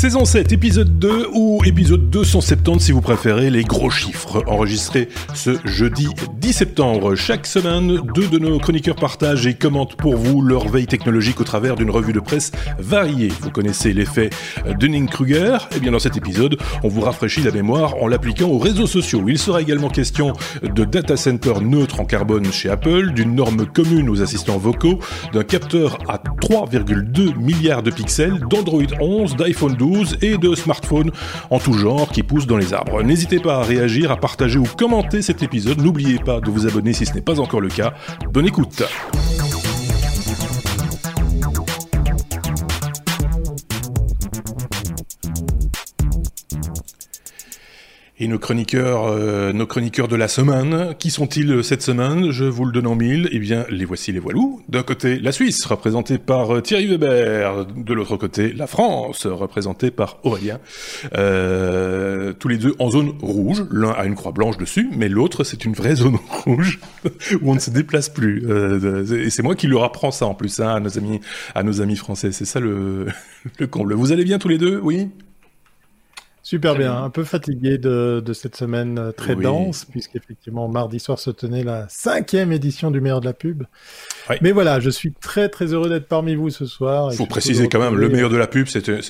Saison 7, épisode 2 ou épisode 270 si vous préférez, les gros chiffres enregistrés ce jeudi 10 septembre. Chaque semaine, deux de nos chroniqueurs partagent et commentent pour vous leur veille technologique au travers d'une revue de presse variée. Vous connaissez l'effet Dunning-Kruger? Eh bien dans cet épisode, on vous rafraîchit la mémoire en l'appliquant aux réseaux sociaux. Il sera également question de data center neutre en carbone chez Apple, d'une norme commune aux assistants vocaux, d'un capteur à 3,2 milliards de pixels, d'Android 11, d'iPhone 12 et de smartphones en tout genre qui poussent dans les arbres. N'hésitez pas à réagir, à partager ou commenter cet épisode. N'oubliez pas de vous abonner si ce n'est pas encore le cas. Bonne écoute. Et nos chroniqueurs, euh, nos chroniqueurs de la semaine, qui sont-ils euh, cette semaine? Je vous le donne en mille. Eh bien, les voici les voilous. D'un côté, la Suisse, représentée par euh, Thierry Weber. De l'autre côté, la France, représentée par Aurélien. Euh, tous les deux en zone rouge. L'un a une croix blanche dessus, mais l'autre, c'est une vraie zone rouge où on ne se déplace plus. Euh, et c'est moi qui leur apprends ça en plus, hein, à nos amis, à nos amis français. C'est ça le, le comble. Vous allez bien tous les deux? Oui? Super bien, un peu fatigué de, de cette semaine euh, très dense, puisqu'effectivement mardi soir se tenait la cinquième édition du meilleur de la pub. Mais voilà, je suis très très heureux d'être parmi vous ce soir. Il faut préciser quand même, le meilleur de la pub, c'est une,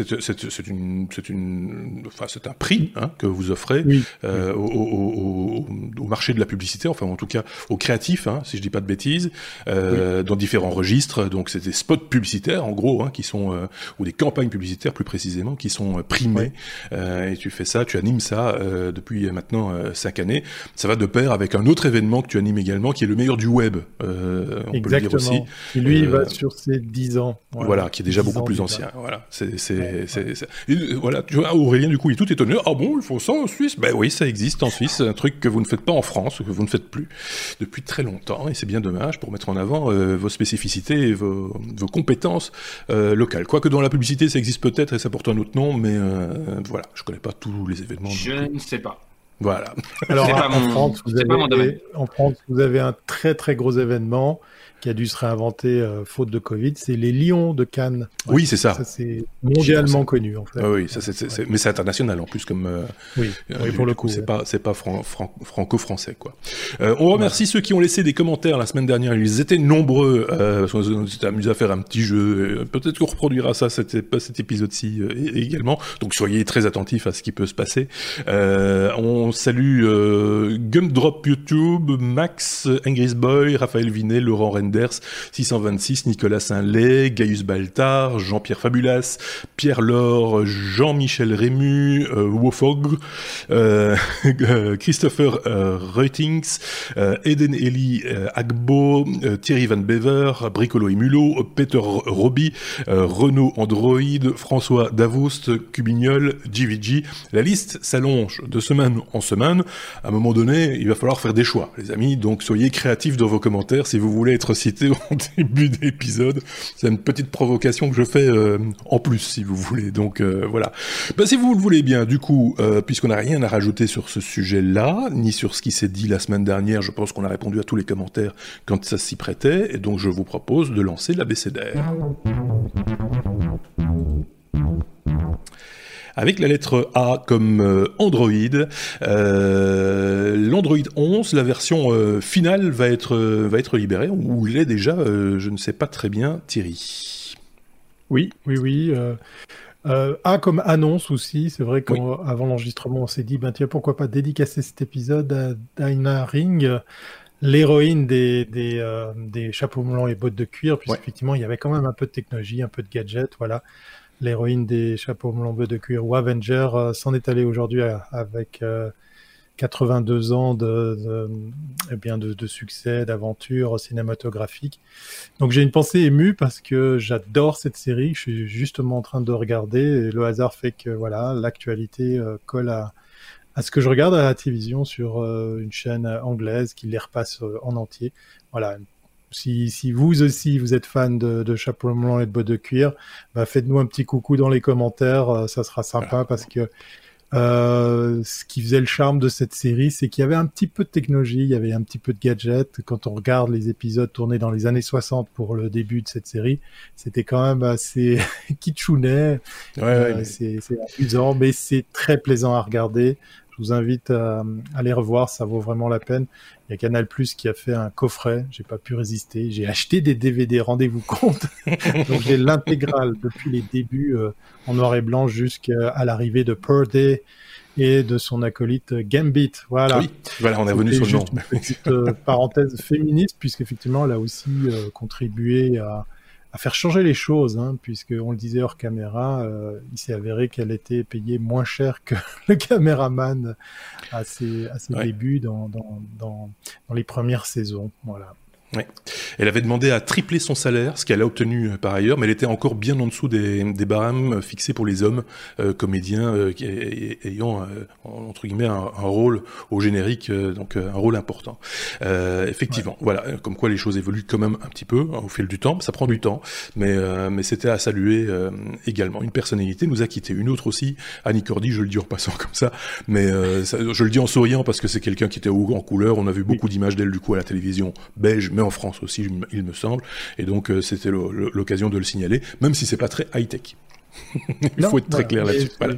c'est une, enfin un prix hein, que vous offrez euh, Au, au, au, marché de la publicité, enfin en tout cas aux créatifs, hein, si je dis pas de bêtises, euh, dans différents registres. Donc c'est des spots publicitaires en gros, hein, qui sont euh, ou des campagnes publicitaires plus précisément, qui sont primées. Euh, et tu fais ça, tu animes ça depuis maintenant cinq années. Ça va de pair avec un autre événement que tu animes également, qui est le meilleur du web. on peut le dire aussi. Et lui, il va sur ses 10 ans. Voilà, qui est déjà beaucoup plus ancien. Voilà, c'est, c'est, c'est, voilà, tu vois, Aurélien, du coup, il est tout étonné. Ah bon, il faut ça en Suisse? Ben oui, ça existe en Suisse. Un truc que vous ne faites pas en France, que vous ne faites plus depuis très longtemps. Et c'est bien dommage pour mettre en avant euh, vos spécificités et vos, vos compétences euh, locales. Quoique dans la publicité, ça existe peut-être et ça porte un autre nom, mais euh, voilà, je connais pas tous les événements. Je ne sais pas. Voilà. Alors, en, France, vous avez, en France, vous avez un très très gros événement qui a dû se réinventer euh, faute de Covid, c'est les Lions de Cannes. oui, c'est ça. ça c'est mondialement connu en fait. oui, ça, c'est, mais c'est international en plus comme. Euh, oui, euh, pour le coup, c'est pas c'est pas franco-français quoi. on remercie ceux qui ont laissé des commentaires la semaine dernière. Ils étaient nombreux. on s'était amusé à faire un petit jeu. Peut-être qu'on reproduira ça cet, cet épisode-ci également. Donc soyez très attentifs à ce qui peut se passer. on salue Gumdrop YouTube, Max, Ingris Boy, Raphaël Vinet, Laurent Ren 626, Nicolas Saint-Lay, Gaius Baltard, Jean-Pierre Fabulas, Pierre Laure, Jean-Michel Rému, euh, Wofog, euh, Christopher euh, Reutings, euh, Eden Eli Agbo, Thierry Van Bever, Bricolo et Peter Roby, Renaud Android, François Davoust, Cubignol, GVG. La liste s'allonge de semaine en semaine. À un moment donné, il va falloir faire des choix, les amis. Donc soyez créatifs dans vos commentaires si vous voulez être cité au début d'épisode. C'est une petite provocation que je fais euh, en plus, si vous voulez. Donc euh, voilà. Ben, si vous le voulez bien, du coup, euh, puisqu'on n'a rien à rajouter sur ce sujet-là, ni sur ce qui s'est dit la semaine dernière, je pense qu'on a répondu à tous les commentaires quand ça s'y prêtait, et donc je vous propose de lancer l'abécédaire avec la lettre A comme euh, Android. Euh, L'Android 11, la version euh, finale va être, va être libérée, ou l'est déjà, je ne sais pas très bien, Thierry. Oui, oui, oui. A comme annonce aussi, c'est vrai qu'avant l'enregistrement, on s'est dit, ben tiens, pourquoi pas dédicacer cet épisode à Dinah Ring, l'héroïne des, des, des, chapeaux moulants et bottes de cuir, puisqu'effectivement, il y avait quand même un peu de technologie, un peu de gadget, voilà l'héroïne des chapeaux bleu de cuir ou Avenger euh, s'en est allée aujourd'hui euh, avec 82 euh, ans de, eh bien de, succès, d'aventure cinématographique. Donc j'ai une pensée émue parce que j'adore cette série. Je suis justement en train de regarder et le hasard fait que voilà l'actualité colle à, à ce que je regarde à la télévision sur une chaîne anglaise qui les repasse en entier. Voilà, si, si vous aussi vous êtes fan de, de chapeau blanc et de bottes de cuir, bah faites-nous un petit coucou dans les commentaires, euh, ça sera sympa parce que Euh, ce qui faisait le charme de cette série, c'est qu'il y avait un petit peu de technologie, il y avait un petit peu de gadgets. Quand on regarde les épisodes tournés dans les années 60 pour le début de cette série, c'était quand même assez kitschounet. Ouais, euh, C'est amusant, mais c'est très plaisant à regarder. Je vous invite à, à, les revoir, ça vaut vraiment la peine. Il y a Canal Plus qui a fait un coffret, j'ai pas pu résister. J'ai acheté des DVD, rendez-vous compte. Donc j'ai l'intégrale depuis les débuts euh, en noir et blanc jusqu'à l'arrivée de Purdy et de son acolyte Gambit. Voilà. Oui, voilà, on est revenu sur le nom. Une petite euh, parenthèse féministe, puisqu'effectivement, elle a aussi euh, contribué à, à, faire changer les choses, hein, puisque on le disait hors caméra, euh, il s'est avéré qu'elle était payée moins cher que le caméraman à ses, à ses débuts dans, dans, dans, dans les premières saisons. Voilà. Ouais. Elle avait demandé à tripler son salaire, ce qu'elle a obtenu euh, par ailleurs, mais elle était encore bien en dessous des, des barèmes euh, fixés pour les hommes euh, comédiens euh, ayant entre guillemets un, un, rôle au générique, donc un rôle important. effectivement, voilà, comme quoi les choses évoluent quand même un petit peu hein, au fil du temps. Ça prend du temps, mais mais c'était à saluer également. Une personnalité nous a quitté, une autre aussi, Annie Cordy, je le dis en passant comme ça, mais ça, je le dis en souriant parce que c'est quelqu'un qui était en couleur. On a vu beaucoup d'images d'elle du coup à la télévision belge en France aussi, il me semble. Et donc, euh, c'était l'occasion de le signaler, même si c'est pas très high-tech. il faut être très clair là-dessus. Voilà.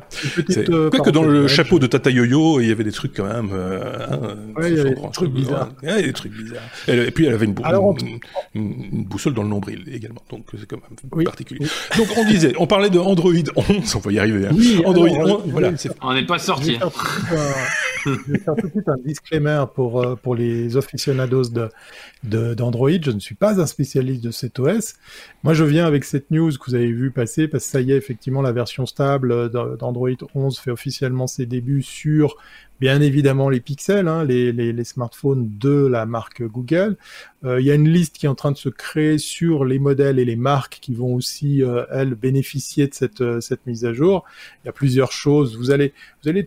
Euh, que dans le chapeau de Tata Yo-Yo, il y avait des trucs quand même. Euh, hein, il y avait des trucs bizarres. Ouais, des trucs bizarres. Et, puis elle avait une, une, boussole dans le nombril également, donc c'est quand même particulier. Donc on disait, on parlait de Android 11, on va y arriver. Hein. Android 11, voilà. On n'est pas sorti. Je vais faire tout de suite un disclaimer pour, euh, pour les aficionados de, d'Android. je ne suis pas un spécialiste de cet OS. Moi, je viens avec cette news que vous avez vu passer parce que ça y est, effectivement, la version stable d'Android 11 fait officiellement ses débuts sur bien évidemment les pixels, hein, les, smartphones de la marque Google. Euh, il y a une liste qui est en train de se créer sur les modèles et les marques qui vont aussi, euh, elles, bénéficier de cette, euh, mise à jour. Il y a plusieurs choses. Vous allez,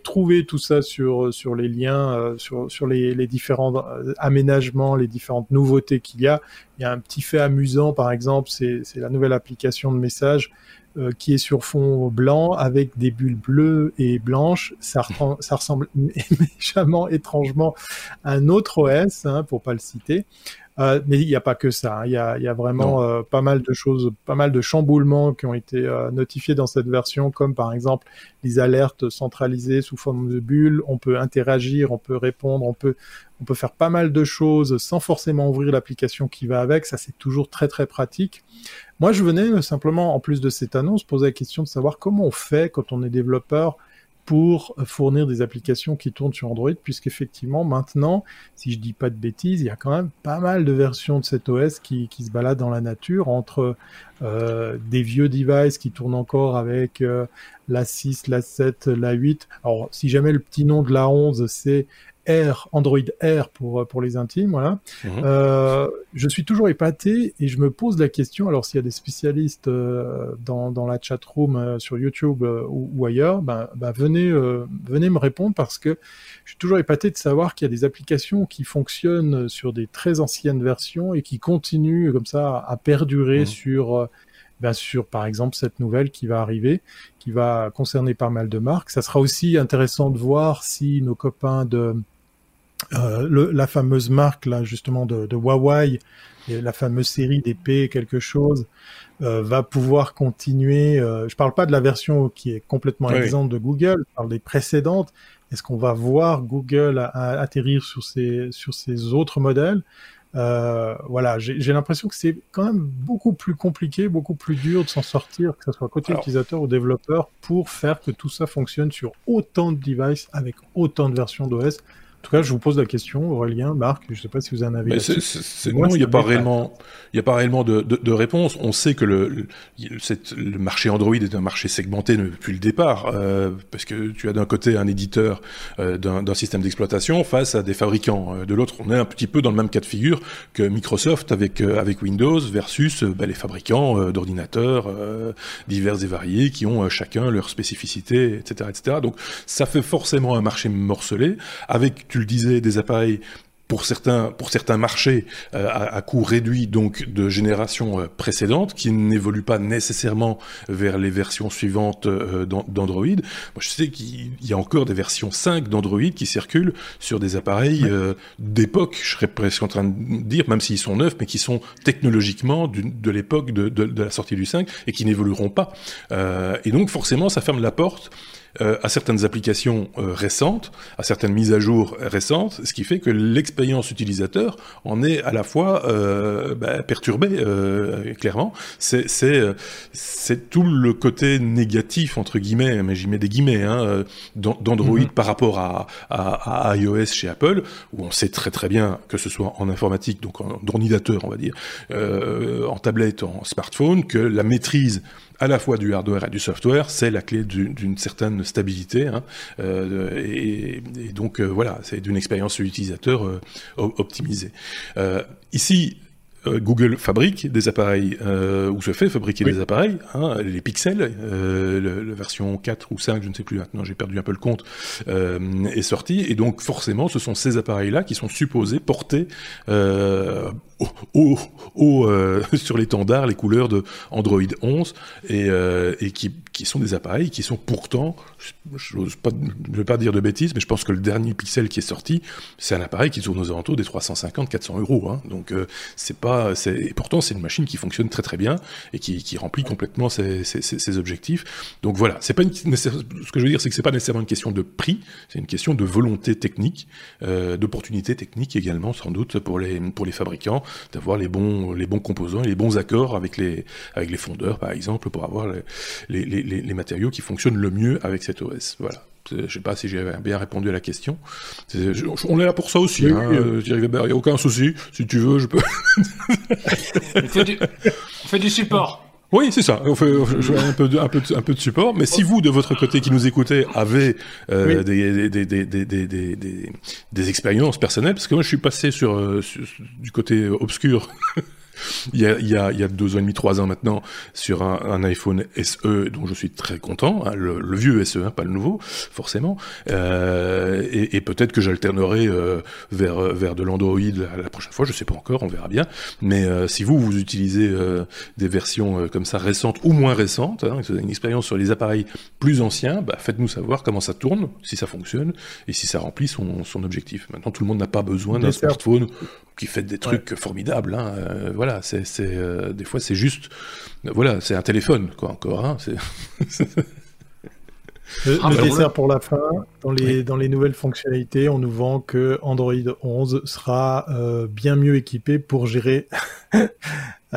trouver tout ça sur, les liens, sur, les, les différents aménagements, les différentes nouveautés qu'il y a. Il y a un petit fait amusant, par exemple, c'est la nouvelle application de message euh, qui est sur fond blanc avec des bulles bleues et blanches. Ça, ça ressemble méchamment, étrangement à un autre OS, hein, pour pas le citer. Euh, mais il n'y a pas que ça. Hein. Il y, a, y, a, vraiment euh, pas mal de choses, pas mal de chamboulements qui ont été euh, notifiés dans cette version, comme par exemple les alertes centralisées sous forme de bulles. On peut interagir, on peut répondre, on peut, on peut faire pas mal de choses sans forcément ouvrir l'application qui va avec. Ça, c'est toujours très très pratique. Moi, je venais euh, simplement, en plus de cette annonce, poser la question de savoir comment on fait quand on est développeur pour fournir des applications qui tournent sur Android, puisqu'effectivement, maintenant, si je dis pas de bêtises, il y a quand même pas mal de versions de cet OS qui, qui se baladent dans la nature, entre euh, des vieux devices qui tournent encore avec euh, la 6, la 7, la 8. Alors, si jamais le petit nom de la 11, c'est R, Android R pour, pour les intimes, voilà. Mhm. Euh, je suis toujours épaté et je me pose la question, alors s'il y a des spécialistes euh, dans, dans la chat room euh, sur YouTube euh, ou, ou, ailleurs, ben, ben venez, venez me répondre parce que je suis toujours épaté de savoir qu'il y a des applications qui fonctionnent sur des très anciennes versions et qui continuent comme ça à perdurer mhm. sur bien sûr, par exemple, cette nouvelle qui va arriver, qui va concerner pas mal de marques. Ça sera aussi intéressant de voir si nos copains de euh, le, la fameuse marque là justement de, de Huawei, la fameuse série d'épées quelque chose, euh, va pouvoir continuer. Euh, je parle pas de la version qui est complètement exempte de Google, je parle des précédentes. Est-ce qu'on va voir Google atterrir sur ces sur ces autres modèles? Euh, Voilà, j'ai l'impression que c'est quand même beaucoup plus compliqué, beaucoup plus dur de s'en sortir, que ce soit côté utilisateur ou développeur, pour faire que tout ça fonctionne sur autant de devices avec autant de versions d'OS. En tout cas, je vous pose la question, Aurélien, Marc, je ne sais pas si vous en avez. non, il n'y a pas réellement, il a pas réellement de, de, de, réponse. On sait que le, le, le, marché Android est un marché segmenté depuis le départ, euh, parce que tu as d'un côté un éditeur euh, d'un système d'exploitation face à des fabricants. Euh, de l'autre, on est un petit peu dans le même cas de figure que Microsoft avec euh, avec Windows versus bah, les fabricants d'ordinateurs divers et variés qui ont chacun leur spécificité, etc., etc. Donc, ça fait forcément un marché morcelé avec tu le disais, des appareils pour certains, pour certains marchés euh, à, à, coût réduit donc de génération euh, précédente qui n'évoluent pas nécessairement vers les versions suivantes euh, d'Android. Moi, je sais qu'il y a encore des versions 5 d'Android qui circulent sur des appareils d'époque, je serais presque en train de dire, même s'ils sont neufs, mais qui sont technologiquement de l'époque de, de, de, la sortie du 5 et qui n'évolueront pas. et donc forcément, ça ferme la porte euh, à certaines applications euh, récentes, à certaines mises à jour récentes, ce qui fait que l'expérience utilisateur en est à la fois euh, bah, perturbée, euh, clairement. C'est tout le côté négatif entre guillemets, mais j'y mets des guillemets, hein, d'Android mm-hmm. par rapport à, à, à, iOS chez Apple, où on sait très très bien que ce soit en informatique, donc en ordinateur, on va dire, en tablette, en smartphone, que la maîtrise à la fois du hardware et du software, c'est la clé d'une certaine stabilité. Hein, euh, et, et, donc euh, voilà, c'est d'une expérience utilisateur euh, optimisée. Ici, Google fabrique des appareils, euh, ou se fait fabriquer des appareils, hein, les pixels, euh, la version 4 ou 5, je ne sais plus maintenant, j'ai perdu un peu le compte, euh, est sortie, et donc forcément ce sont ces appareils-là qui sont supposés porter euh, au, au, euh, sur l'étendard les couleurs de Android 11, et, et qui, qui, sont des appareils qui sont pourtant, je ne vais pas dire de bêtises, mais je pense que le dernier pixel qui est sorti, c'est un appareil qui tourne aux alentours des 350-400 euros, hein, donc c'est pas et pourtant c'est une machine qui fonctionne très très bien et qui, qui remplit complètement ses, ses, ses, objectifs. Donc voilà, c'est pas ce que je veux dire, c'est que c'est pas nécessairement une question de prix, c'est une question de volonté technique, euh, d'opportunité technique également sans doute pour les pour les fabricants d'avoir les bons les bons composants et les bons accords avec les avec les fondeurs par exemple pour avoir les, les, les, les matériaux qui fonctionnent le mieux avec cet OS. Voilà. Je sais pas si j'ai bien répondu à la question. on est là pour ça aussi, hein, euh, Thierry Weber. Il n'y a aucun souci. Si tu veux, je peux. on, fait du... on fait du support. Oui, c'est ça. On fait, un, peu de, un, peu de, un peu de support. Mais si vous, de votre côté, qui nous écoutez, avez euh, des, des, des, des, des, expériences personnelles, parce que moi, je suis passé sur, euh, sur du côté obscur il y, a, il, y a, il y a deux ans et demi, trois ans maintenant, sur un, un iPhone SE dont je suis très content, hein, le, le, vieux SE, hein, pas le nouveau, forcément, euh, et, et peut-être que j'alternerai euh, vers, vers de l'Android la, la, prochaine fois, je sais pas encore, on verra bien, mais euh, si vous, vous utilisez euh, des versions euh, comme ça récentes ou moins récentes, hein, vous avez une expérience sur les appareils plus anciens, bah, faites-nous savoir comment ça tourne, si ça fonctionne, et si ça remplit son, son objectif. Maintenant, tout le monde n'a pas besoin d'un smartphone qui fait des trucs formidables. Hein. Euh, voilà, c'est, c'est euh, des fois c'est juste, voilà, c'est un téléphone quoi encore. Hein, c'est Le, ah, le dessert pour la fin, dans les, oui. dans les nouvelles fonctionnalités, on nous vend que Android 11 sera euh, bien mieux équipé pour gérer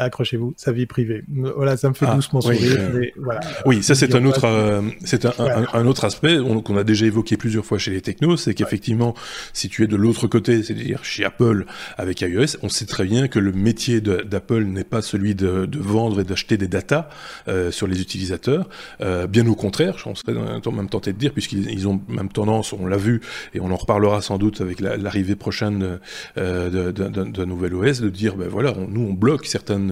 accrochez-vous, sa vie privée. Voilà, ça me fait ah, doucement oui, sourire. Euh... Mais voilà. Oui, ça c'est un autre, euh, c'est un, un, un, autre aspect qu'on a déjà évoqué plusieurs fois chez les technos, c'est qu'effectivement, si tu es de l'autre côté, c'est-à-dire chez Apple avec iOS, on sait très bien que le métier d'Apple n'est pas celui de, de vendre et d'acheter des datas euh, sur les utilisateurs. Euh, bien au contraire, je serais même tenté de dire, puisqu'ils ont même tendance, on l'a vu, et on en reparlera sans doute avec l'arrivée la, prochaine euh, d'un nouvel OS, de dire, ben voilà, on, nous on bloque certaines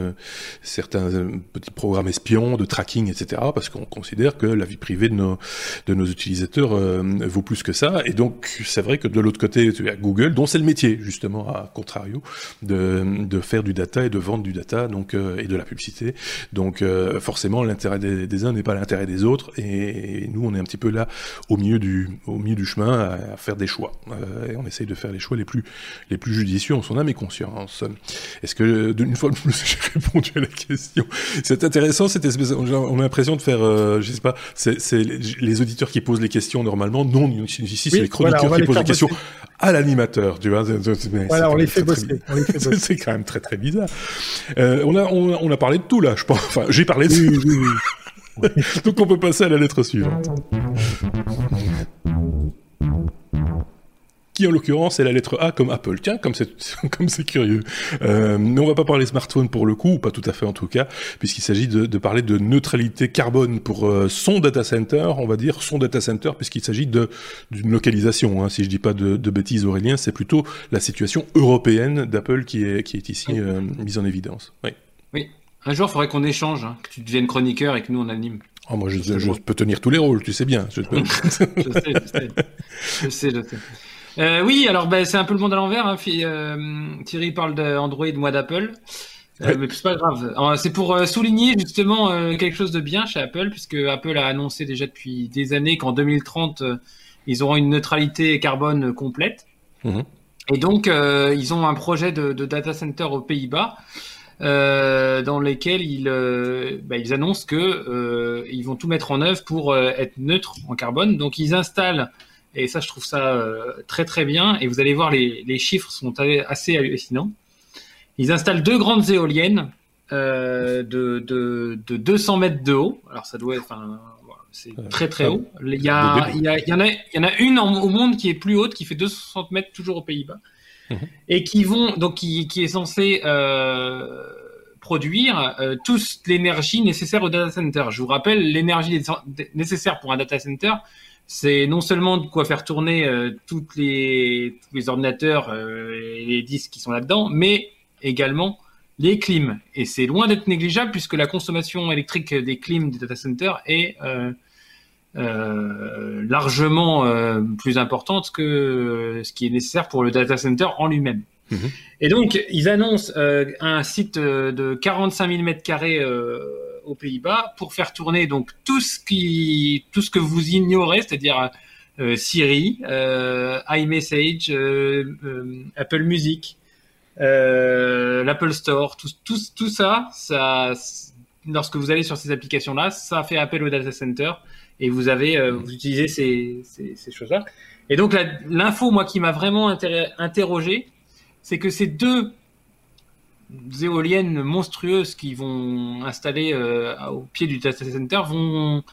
certains petits programmes espions de tracking, etc., parce qu'on considère que la vie privée de nos, utilisateurs euh, vaut plus que ça. Et donc, c'est vrai que de l'autre côté, Google, dont c'est le métier, justement, à contrario, de, de faire du data et de vendre du data, donc, euh, et de la publicité. Donc, euh, forcément, l'intérêt des, uns n'est pas l'intérêt des autres. Et, nous, on est un petit peu là, au milieu du, chemin, à, faire des choix. Euh, et on essaye de faire les choix les plus, les plus judicieux en son âme et conscience. Est-ce que, d'une fois de plus, répondu à la question. C'est intéressant cette espèce. On a l'impression de faire, euh, je sais pas, c'est les auditeurs qui posent les questions normalement. Non, ici c'est oui, les chroniqueurs voilà, qui posent les questions à l'animateur. Tu vois. Voilà, on les fait bosser. c'est quand même très très bizarre. Euh, on a on, on, a parlé de tout là, je pense. Enfin, j'ai parlé de. Oui, oui. Donc on peut passer à la lettre suivante qui en l'occurrence est la lettre A comme Apple. Tiens, comme c'est comme c'est curieux. Euh, mais on va pas parler smartphone pour le coup, ou pas tout à fait en tout cas, puisqu'il s'agit de, de, parler de neutralité carbone pour euh, son data center, on va dire son data center, puisqu'il s'agit de d'une localisation. Hein, si je dis pas de, de bêtises, Aurélien, c'est plutôt la situation européenne d'Apple qui est qui est ici euh, mise en évidence. Oui. Oui. Un jour, il faudrait qu'on échange, hein, que tu deviennes chroniqueur et que nous on anime. Oh, moi, je, je, je peux tenir tous les rôles, tu sais bien. Je, je sais, je sais. Je sais, je sais. Oui, alors ben, c'est un peu le monde à l'envers. Hein. Thierry parle d'Android, moi d'Apple. mais c'est pas grave. C'est pour souligner justement quelque chose de bien chez Apple, puisque Apple a annoncé déjà depuis des années qu'en 2030, ils auront une neutralité carbone complète. Mhm. Et donc, euh, ils ont un projet de, de data center aux Pays-Bas euh, dans lesquels ils, euh, bah, ils annoncent que euh, ils vont tout mettre en œuvre pour euh, être neutres en carbone. Donc, ils installent, et ça, je trouve ça très très bien. Et vous allez voir, les, les chiffres sont assez hallucinants. Ils installent deux grandes éoliennes de, de, de 200 mètres de haut. Alors, ça doit être, c'est très très haut. Il y, a, il, y a, il, y en a, il y en a une au monde qui est plus haute, qui fait 260 mètres toujours aux Pays-Bas, mhm. et qui vont donc qui, qui est censé euh, produire euh, toute l'énergie nécessaire au data center. Je vous rappelle, l'énergie nécessaire pour un data center, c'est non seulement de quoi faire tourner euh, toutes les, tous les ordinateurs euh, et les disques qui sont là-dedans, mais également les clims. Et c'est loin d'être négligeable puisque la consommation électrique des clims des data centers est euh, largement plus importante que ce qui est nécessaire pour le data center en lui-même. Mhm. Et donc, ils annoncent un site de 45 000 mètres carrés aux Pays-Bas pour faire tourner donc tout ce qui, tout ce que vous ignorez, c'est-à-dire Siri, iMessage, Apple Music, l'Apple Store, tout, tout, tout ça, ça, lorsque vous allez sur ces applications-là, ça fait appel au data center et vous avez, euh, vous utilisez ces, ces, choses-là. Et donc l'info, moi, qui m'a vraiment interrogé, c'est que ces deux éoliennes monstrueuses qui vont installer euh, au pied du data center vont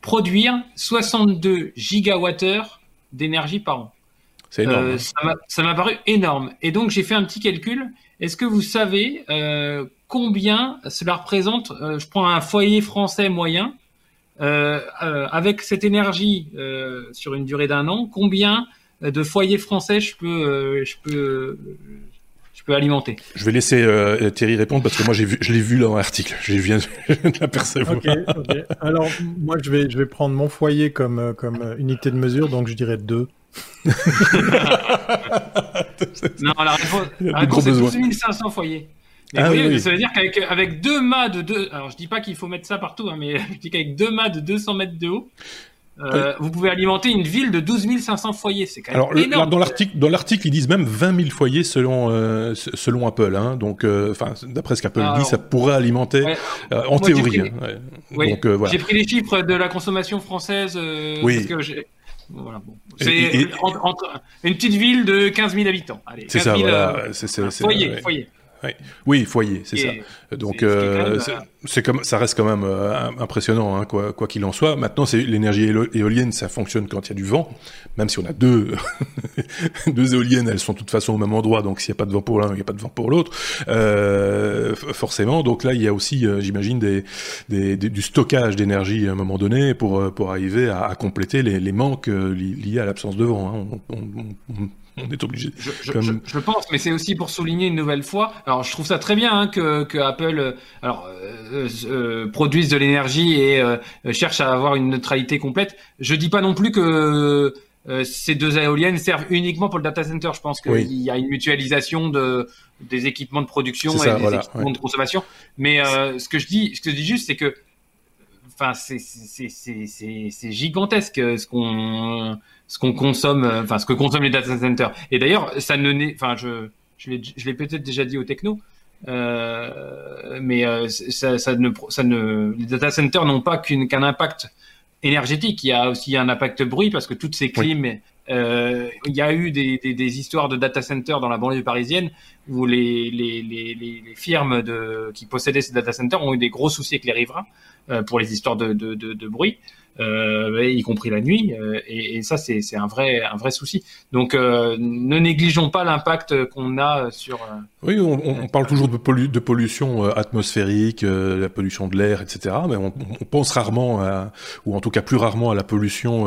produire 62 gigawattheures d'énergie par an. C'est énorme. Euh, hein. ça m'a paru énorme. Et donc j'ai fait un petit calcul. Est-ce que vous savez combien cela représente Je prends un foyer français moyen euh, euh, avec cette énergie euh, sur une durée d'un an, combien de foyers français je peux, je peux, peux alimenter Je vais laisser Thierry répondre parce que moi j'ai vu, je l'ai vu dans l'article, je viens de l'apercevoir. Alors moi je vais, je vais prendre mon foyer comme, comme unité de mesure, donc je dirais deux. non, la réponse, la réponse c'est 12 500 foyers. Ah oui, Ça veut dire qu'avec avec deux mâts de deux, alors je dis pas qu'il faut mettre ça partout, hein, mais je dis qu'avec deux mâts de 200 mètres de haut, euh, vous pouvez alimenter une ville de 12 500 foyers. C'est quand même Alors, énorme. dans l'article, dans l'article, ils disent même 20 000 foyers selon euh, selon Apple. Hein, donc, euh, enfin, d'après ce qu'Apple dit, ça pourrait alimenter euh, en théorie. Hein, ouais. voilà. J'ai pris les chiffres de la consommation française. oui. Parce que voilà, bon. C'est une petite ville de 15 000 habitants. C'est ça, voilà. C'est, foyer, foyer. Oui, foyer, c'est ça. Donc euh, c'est comme ça reste quand même euh, impressionnant, hein, quoi qu'il en soit. Maintenant, c'est l'énergie éolienne, ça fonctionne quand il y a du vent, même si on a deux deux éoliennes, elles sont de toute façon au même endroit, donc s'il n'y a pas de vent pour l'un, il n'y a pas de vent pour l'autre, euh, forcément. Donc là, il y a aussi, j'imagine, des, des, du stockage d'énergie à un moment donné pour pour arriver à, à compléter les, les manques liés à l'absence de vent. Hein. On, on, on est obligé. Je, je, pense, mais c'est aussi pour souligner une nouvelle fois. Alors, je trouve ça très bien hein, que, que, Apple, euh, alors, euh, euh, produise de l'énergie et cherche à avoir une neutralité complète. Je dis pas non plus que ces deux éoliennes servent uniquement pour le data center. Je pense qu'il y a une mutualisation de des équipements de production et des équipements de consommation. Mais ce que je dis, ce que je dis juste, c'est que enfin c'est gigantesque ce qu'on ce qu'on consomme, euh, enfin ce que consomment les data centers. Et d'ailleurs, ça ne enfin je je l'ai peut-être déjà dit au techno, euh, mais euh, ça, ça, ne ça ne les data centers n'ont pas qu'un impact énergétique. Il y a aussi un impact bruit parce que toutes ces clims euh, il y a eu des, des, des, histoires de data centers dans la banlieue parisienne où les, les, les, les firmes de, qui possédaient ces data centers ont eu des gros soucis avec les riverains euh, pour les histoires de, de, de, bruit. Euh, y compris la nuit, euh, et, ça c'est un vrai un vrai souci. Donc ne négligeons pas l'impact qu'on a sur. Oui, on, parle toujours de, de pollution atmosphérique, la pollution de l'air, etc. Mais on, pense rarement, ou en tout cas plus rarement, à la pollution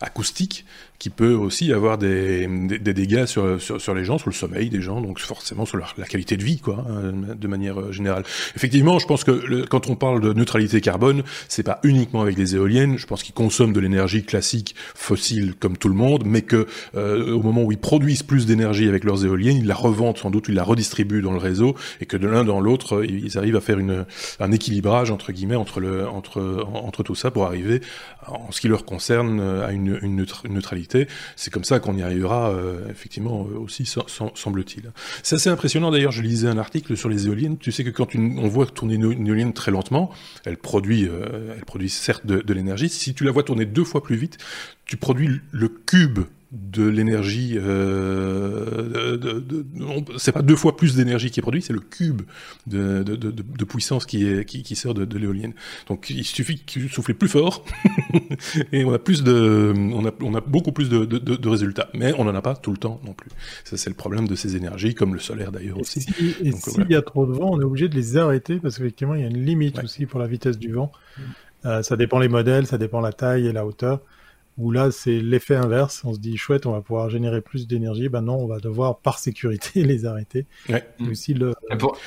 acoustique qui peut aussi avoir des, des, dégâts sur, sur, sur, les gens, sur le sommeil des gens, donc forcément sur la qualité de vie, quoi, hein, de manière générale. Effectivement, je pense que quand on parle de neutralité carbone, c'est pas uniquement avec les éoliennes. Je pense qu'ils consomment de l'énergie classique fossile comme tout le monde, mais que au moment où ils produisent plus d'énergie avec leurs éoliennes, ils la revendent sans doute, ils la redistribuent dans le réseau, et que de l'un dans l'autre, ils arrivent à faire une, un équilibrage entre guillemets entre le entre entre tout ça pour arriver en ce qui leur concerne à une, une neutralité. C'est comme ça qu'on y arrivera euh, effectivement euh, aussi, semble-t-il. C'est assez impressionnant d'ailleurs, je lisais un article sur les éoliennes, tu sais que quand on voit tourner une, éolienne très lentement, elle produit, euh, certes de l'énergie, si tu la vois tourner deux fois plus vite, tu produis le cube de l'énergie, euh, c'est pas deux fois plus d'énergie qui est produite, c'est le cube de, de, de, puissance qui, est, qui, qui sort de, l'éolienne. Donc il suffit que souffler plus fort et on a plus de, on a, on a beaucoup plus de, de, résultats. Mais on n'en a pas tout le temps non plus. Ça c'est le problème de ces énergies, comme le solaire d'ailleurs aussi. et s'il y a trop de vent, on est obligé de les arrêter parce qu'effectivement il y a une limite aussi pour la vitesse du vent. Mm. Euh, ça dépend les modèles, ça dépend la taille et la hauteur où là c'est l'effet inverse, on se dit chouette, on va pouvoir générer plus d'énergie, ben non, on va devoir par sécurité les arrêter. Ouais. aussi le, pour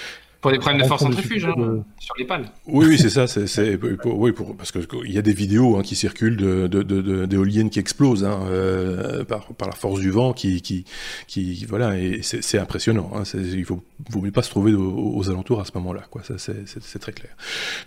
des problèmes de force centrifuge hein, sur les pales. Oui, oui, c'est ça. C'est, oui, pour, parce que il y a des vidéos hein, qui circulent de, d'éoliennes qui explosent hein, euh, par, par la force du vent, qui, qui, qui voilà, et c'est, impressionnant. Hein, il faut, vaut mieux pas se trouver aux, alentours à ce moment-là, quoi. Ça, c'est, très clair.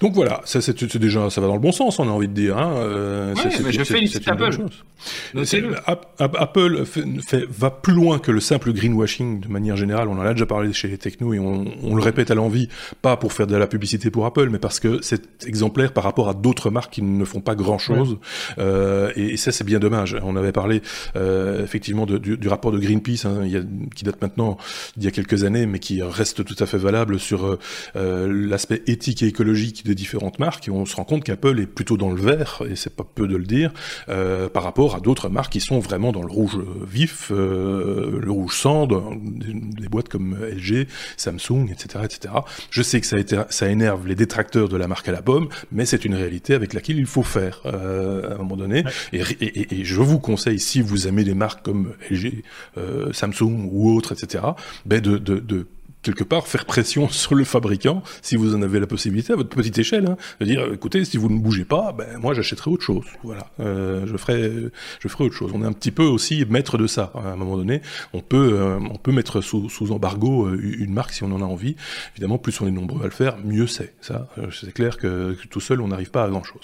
Donc voilà, ça, c'est, déjà, ça va dans le bon sens, on a envie de dire. Euh, mais je félicite Apple. Apple fait, va plus loin que le simple greenwashing de manière générale. On en a déjà parlé chez les technos et on, on le répète à l'envers envie, pas pour faire de la publicité pour Apple, mais parce que c'est exemplaire par rapport à d'autres marques qui ne font pas grand-chose. Euh, et, ça, c'est bien dommage. On avait parlé euh, effectivement du, du, rapport de Greenpeace, hein, il y a, qui date maintenant d'il y a quelques années, mais qui reste tout à fait valable sur euh, l'aspect éthique et écologique des différentes marques. Et on se rend compte qu'Apple est plutôt dans le vert, et c'est pas peu de le dire, par rapport à d'autres marques qui sont vraiment dans le rouge vif, le rouge cendre, des, des boîtes comme LG, Samsung, etc., etc. Je sais que ça, a été, ça énerve les détracteurs de la marque à la pomme, mais c'est une réalité avec laquelle il faut faire euh, à un moment donné. Et, et, et, je vous conseille, si vous aimez des marques comme LG, euh, Samsung ou autres, etc., ben de, de, de quelque part faire pression sur le fabricant, si vous en avez la possibilité à votre petite échelle, hein, de dire écoutez, si vous ne bougez pas, ben moi j'achèterai autre chose. Voilà, euh, je ferai, je ferai autre chose. On est un petit peu aussi maître de ça. À un moment donné, on peut, euh, on peut mettre sous, sous embargo euh, une marque si on en a envie. Évidemment, plus on est nombreux à le faire, mieux c'est. Ça, c'est clair que, que, tout seul on n'arrive pas à grand chose.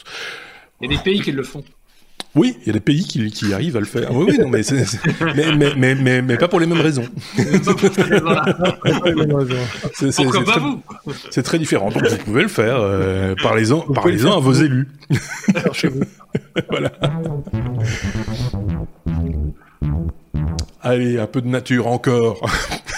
Il y a des pays qui le font. Oui, il y a des pays qui, qui arrivent à le faire. Oui, oui, non, mais, mais, mais, mais, mais, mais, pas pour les mêmes raisons. c'est pas vous? C'est très différent. Donc vous pouvez le faire. Euh, parlez-en parlez à vos élus. voilà. Allez, un peu de nature encore.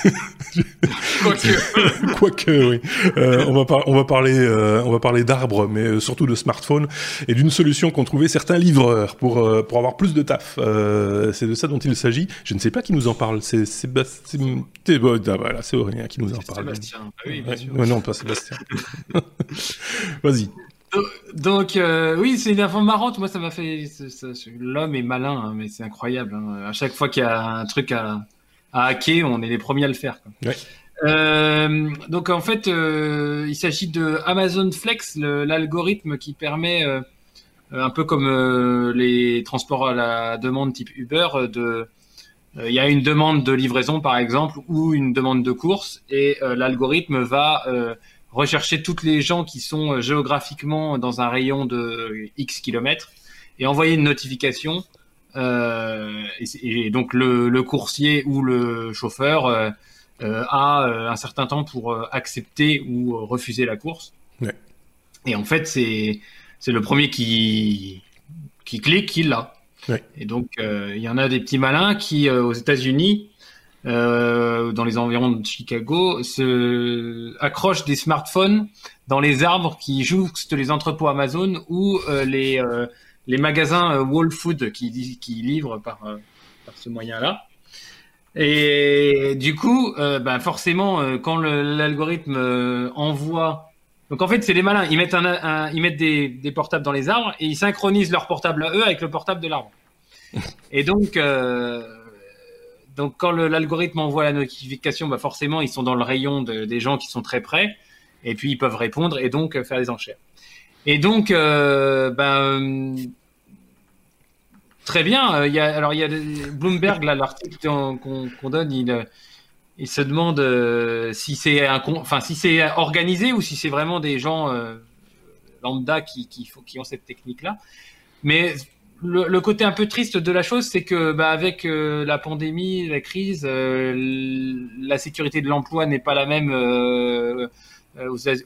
Quoique. Quoique, oui. Euh, on, va on va parler, euh, on va parler d'arbres, mais euh, surtout de smartphones et d'une solution qu'ont trouvé certains livreurs pour pour avoir plus de taf. c'est de ça dont il s'agit. Je ne sais pas qui nous en parle. C'est Sébastien. Voilà, c'est Aurélien qui nous en parle. Sébastien. Ah oui, bien sûr. non, pas Sébastien. Vas-y. Donc oui, c'est une info marrante. Moi, ça m'a fait. L'homme est malin, hein, mais c'est incroyable. Hein. À chaque fois qu'il y a un truc à, à hacker, on est les premiers à le faire. Euh, donc en fait, euh, il s'agit de Amazon Flex, l'algorithme qui permet, euh, un peu comme les transports à la demande type Uber, de il y a une demande de livraison par exemple ou une demande de course et l'algorithme va rechercher toutes les gens qui sont géographiquement dans un rayon de X kilomètres et envoyer une notification euh, et, donc le, coursier ou le chauffeur euh, euh, a un certain temps pour accepter ou refuser la course. Et en fait, c'est c'est le premier qui qui clique qui l'a. Et donc il y en a des petits malins qui aux États-Unis dans les environs de Chicago, se accrochent des smartphones dans les arbres qui jouxtent les entrepôts Amazon ou les, les magasins euh, Wall Food qui, qui livrent par, euh, par ce moyen-là. Et du coup, euh, ben forcément, quand l'algorithme envoie, donc en fait, c'est les malins. Ils mettent un, ils mettent des, des, portables dans les arbres et ils synchronisent leur portable à eux avec le portable de l'arbre. Et donc, donc quand l'algorithme envoie la notification, bah forcément ils sont dans le rayon des gens qui sont très près, et puis ils peuvent répondre et donc faire des enchères. Et donc, ben, très bien. A, alors il y a Bloomberg là, l'article qu'on donne, il se demande si c'est enfin si c'est organisé ou si c'est vraiment des gens lambda qui, qui, qui ont cette technique là. Mais le, côté un peu triste de la chose, c'est que bah, avec euh, la pandémie, la crise, euh, la sécurité de l'emploi n'est pas la même euh,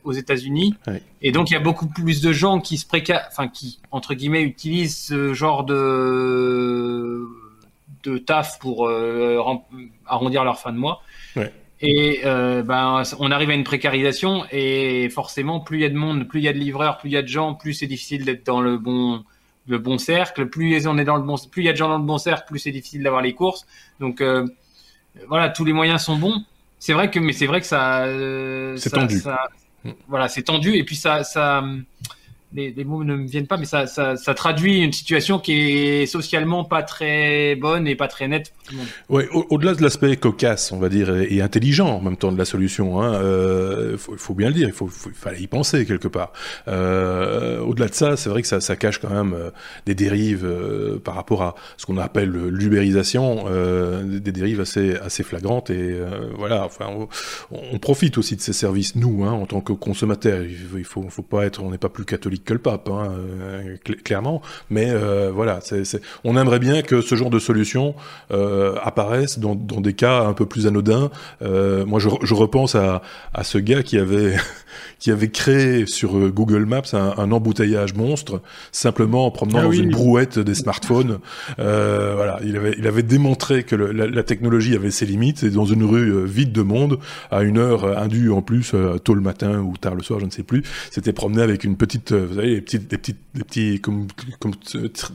aux, États-Unis, et donc il y a beaucoup plus de gens qui se préca enfin qui entre guillemets utilisent ce genre de de taf pour arrondir leur fin de mois. Et ben, on arrive à une précarisation et forcément, plus il y a de monde, plus il y a de livreurs, plus il y a de gens, plus c'est difficile d'être dans le bon le bon cercle. Plus on est dans le bon, plus il y a de gens dans le bon cercle, plus c'est difficile d'avoir les courses. Donc euh, voilà, tous les moyens sont bons. C'est vrai que, mais c'est vrai que ça, euh, c'est tendu. voilà, c'est tendu et puis ça, ça, les, mots ne me viennent pas, mais ça, ça, traduit une situation qui est socialement pas très bonne et pas très nette. Ouais, au-delà de l'aspect cocasse, on va dire, et, intelligent en même temps de la solution, hein, euh, faut, faut, bien le dire, il fallait y penser quelque part. Euh, au-delà de ça, c'est vrai que ça, cache quand même euh, des dérives par rapport à ce qu'on appelle l'ubérisation, des dérives assez, assez flagrantes et voilà. Enfin, on, profite aussi de ces services nous, hein, en tant que consommateurs. Il faut, faut pas être, on n'est pas plus catholique que le pape, hein, euh, clairement. Mais euh, voilà, on aimerait bien que ce genre de solution euh, apparaisse dans, des cas un peu plus anodins. moi, je, repense à, à ce gars qui avait qui avait créé sur Google Maps un, un embouteillage monstre simplement en promenant ah dans une brouette des smartphones. Voilà, il avait, il avait démontré que le, la, la, technologie avait ses limites et dans une rue vide de monde, à une heure indue en plus, tôt le matin ou tard le soir, je ne sais plus, s'était promené avec une petite, vous savez, les petites, des petites, des petits, comme, comme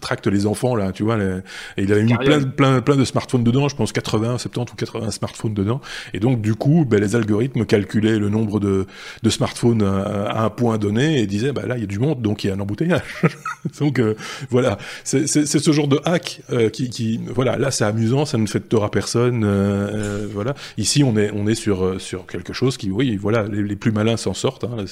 tractent les enfants là, tu vois, et il avait mis plein, plein, plein de smartphones dedans, je pense 80, 70 ou 80 smartphones dedans, et donc du coup, ben, les algorithmes calculaient le nombre de, de smartphones à un point donné et disait bah là il y a du monde donc il y a un embouteillage. donc euh, voilà, c'est ce genre de hack euh, qui, qui, voilà là c'est amusant, ça ne fait de tort à personne. Euh, voilà, ici on est on est sur sur quelque chose qui oui voilà les, plus malins s'en sortent. Hein,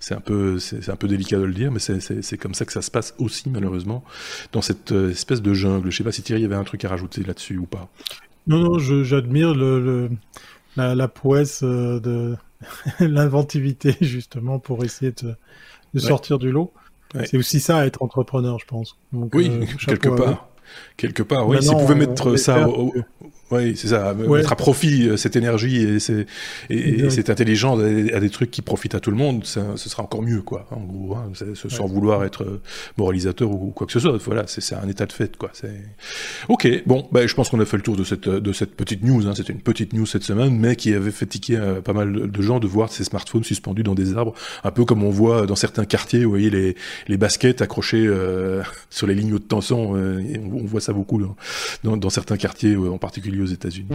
c'est un peu c'est un peu délicat de le dire mais c'est comme ça que ça se passe aussi malheureusement dans cette espèce de jungle. Je sais pas si Thierry avait un truc à rajouter là-dessus ou pas. Non non, j'admire le, le la, la, prouesse de l'inventivité justement pour essayer de, de sortir du lot. C'est aussi ça être entrepreneur, je pense. oui, euh, quelque part. Quelque part, oui. S'ils pouvaient mettre ça au, oui, c'est ça. Mettre à profit euh, cette énergie et, cette intelligence à, des trucs qui profitent à tout le monde, ça, ce sera encore mieux, quoi. En gros, hein, sans vouloir être euh, moralisateur ou quoi que ce soit. Voilà, c'est, un état de fait, quoi. Ok, bon, ben, je pense qu'on a fait le tour de cette, de cette petite news. Hein. C'était une petite news cette semaine, mais qui avait fait tiquer euh, pas mal de gens de voir ces smartphones suspendus dans des arbres, un peu comme on voit dans certains quartiers, vous voyez les, les baskets accrochées sur les lignes de tension. on, voit ça beaucoup dans, dans certains quartiers, en particulier aux États-Unis.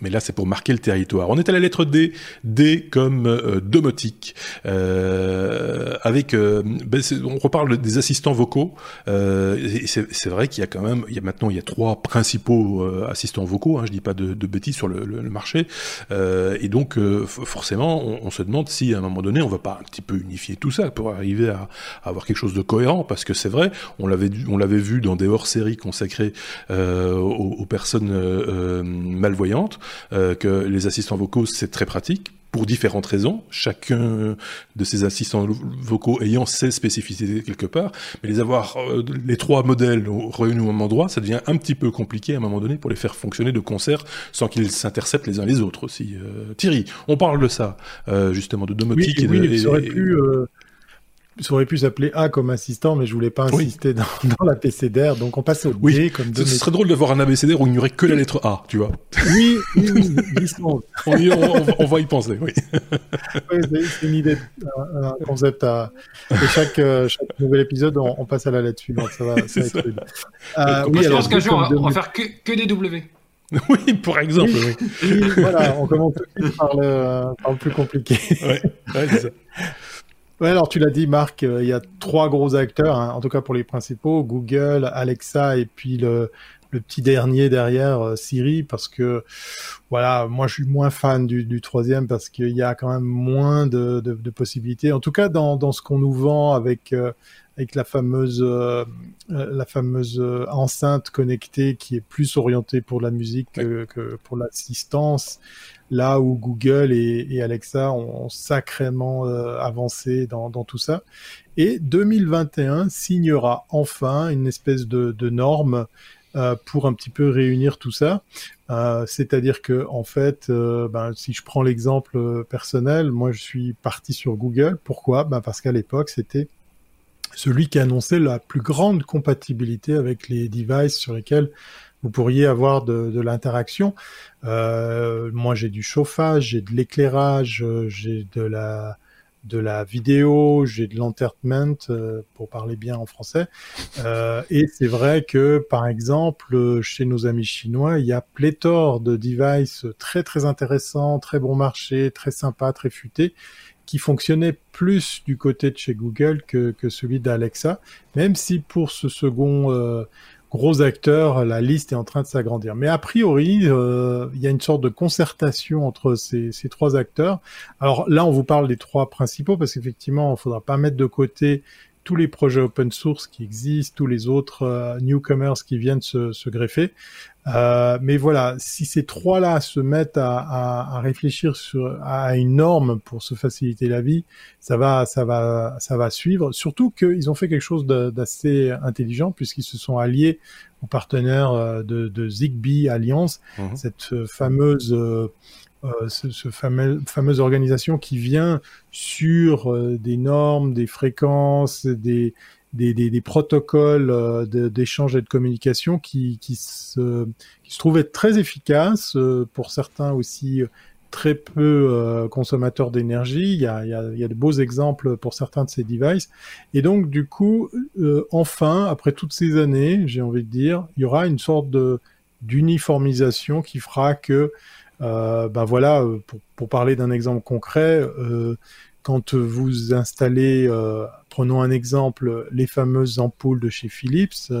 Mais là c'est pour marquer le territoire. On est à la lettre D, D comme euh, domotique, euh, avec, euh, ben on reparle des assistants vocaux. Euh, c'est vrai qu'il y a quand même, il y a maintenant il y a trois principaux euh, assistants vocaux. Hein, je dis pas de, de bêtises sur le, le, marché, et donc forcément on, on, se demande si à un moment donné on va pas un petit peu unifier tout ça pour arriver à, à avoir quelque chose de cohérent, parce que c'est vrai, on l'avait on l'avait vu dans des hors-séries consacrées aux, aux, personnes malvoyantes. Euh, que les assistants vocaux, c'est très pratique pour différentes raisons, chacun de ces assistants vocaux ayant ses spécificités quelque part, mais les avoir, euh, les trois modèles réunis au même endroit, ça devient un petit peu compliqué à un moment donné pour les faire fonctionner de concert sans qu'ils s'interceptent les uns les autres aussi. Euh, Thierry, on parle de ça, justement, de domotique et de... Oui, pu ça aurait pu s'appeler A comme assistant, mais je voulais pas insister dans, dans l'abécédaire, donc on passe au oui. D comme Ce serait drôle d'avoir un abécédaire où il n'y aurait que la lettre A, tu vois. Oui, oui, oui, on, on, on, va y penser, oui. oui c'est une idée, un, concept à... Et chaque, euh, chaque nouvel épisode, on, on, passe à la lettre suivante, ça va, ça va être cool. Euh, oui, alors, je pense qu'un jour, on va faire que, que des W. Oui, pour exemple. Oui. oui. voilà, on commence tout de suite par le, par le plus compliqué. ouais, ouais c'est ça. Ouais, alors tu l'as dit, Marc, il y a trois gros acteurs, hein, en tout cas pour les principaux, Google, Alexa et puis le, le petit dernier derrière euh, Siri parce que voilà moi je suis moins fan du, du troisième parce qu'il y a quand même moins de, de, de, possibilités. En tout cas dans, dans ce qu'on nous vend avec euh, avec la fameuse euh, la fameuse enceinte connectée qui est plus orientée pour la musique que, que pour l'assistance là où Google et, et Alexa ont, sacrément avancé dans, dans tout ça et 2021 signera enfin une espèce de, de norme euh, pour un petit peu réunir tout ça. Euh, c'est-à-dire que en fait, euh, ben, si je prends l'exemple personnel, moi je suis parti sur Google. Pourquoi? Ben, Parce qu'à l'époque, c'était celui qui annonçait la plus grande compatibilité avec les devices sur lesquels vous pourriez avoir de, de l'interaction. Euh, moi, j'ai du chauffage, j'ai de l'éclairage, j'ai de la de la vidéo, j'ai de l'entertainment, euh, pour parler bien en français. Euh, et c'est vrai que, par exemple, chez nos amis chinois, il y a pléthore de devices très très intéressants, très bon marché, très sympas, très futés, qui fonctionnaient plus du côté de chez Google que, celui d'Alexa, même si pour ce second euh, gros acteurs, la liste est en train de s'agrandir. Mais a priori, euh, il y a une sorte de concertation entre ces, ces, trois acteurs. Alors là, on vous parle des trois principaux parce qu'effectivement, il ne faudra pas mettre de côté tous les projets open source qui existent, tous les autres euh, newcomers qui viennent se, se greffer. Euh, mais voilà, si ces trois-là se mettent à, à, à, réfléchir sur à une norme pour se faciliter la vie, ça va, ça va, ça va suivre. Surtout qu'ils ont fait quelque chose d'assez intelligent puisqu'ils se sont alliés aux partenaires euh, de, de Zigbee Alliance, mmh. cette euh, fameuse euh, ce, ce fameux, fameuse organisation qui vient sur euh, des normes, des fréquences, des, des, des, protocoles euh, d'échange et de communication qui, qui, se, qui se trouvent être très efficaces, pour certains aussi très peu consommateurs d'énergie. Il y a, il, y a, il y a de beaux exemples pour certains de ces devices. Et donc, du coup, enfin, après toutes ces années, j'ai envie de dire, il y aura une sorte de d'uniformisation qui fera que euh, ben voilà, euh, pour, pour parler d'un exemple concret, euh, quand vous installez, euh, prenons un exemple, les fameuses ampoules de chez Philips,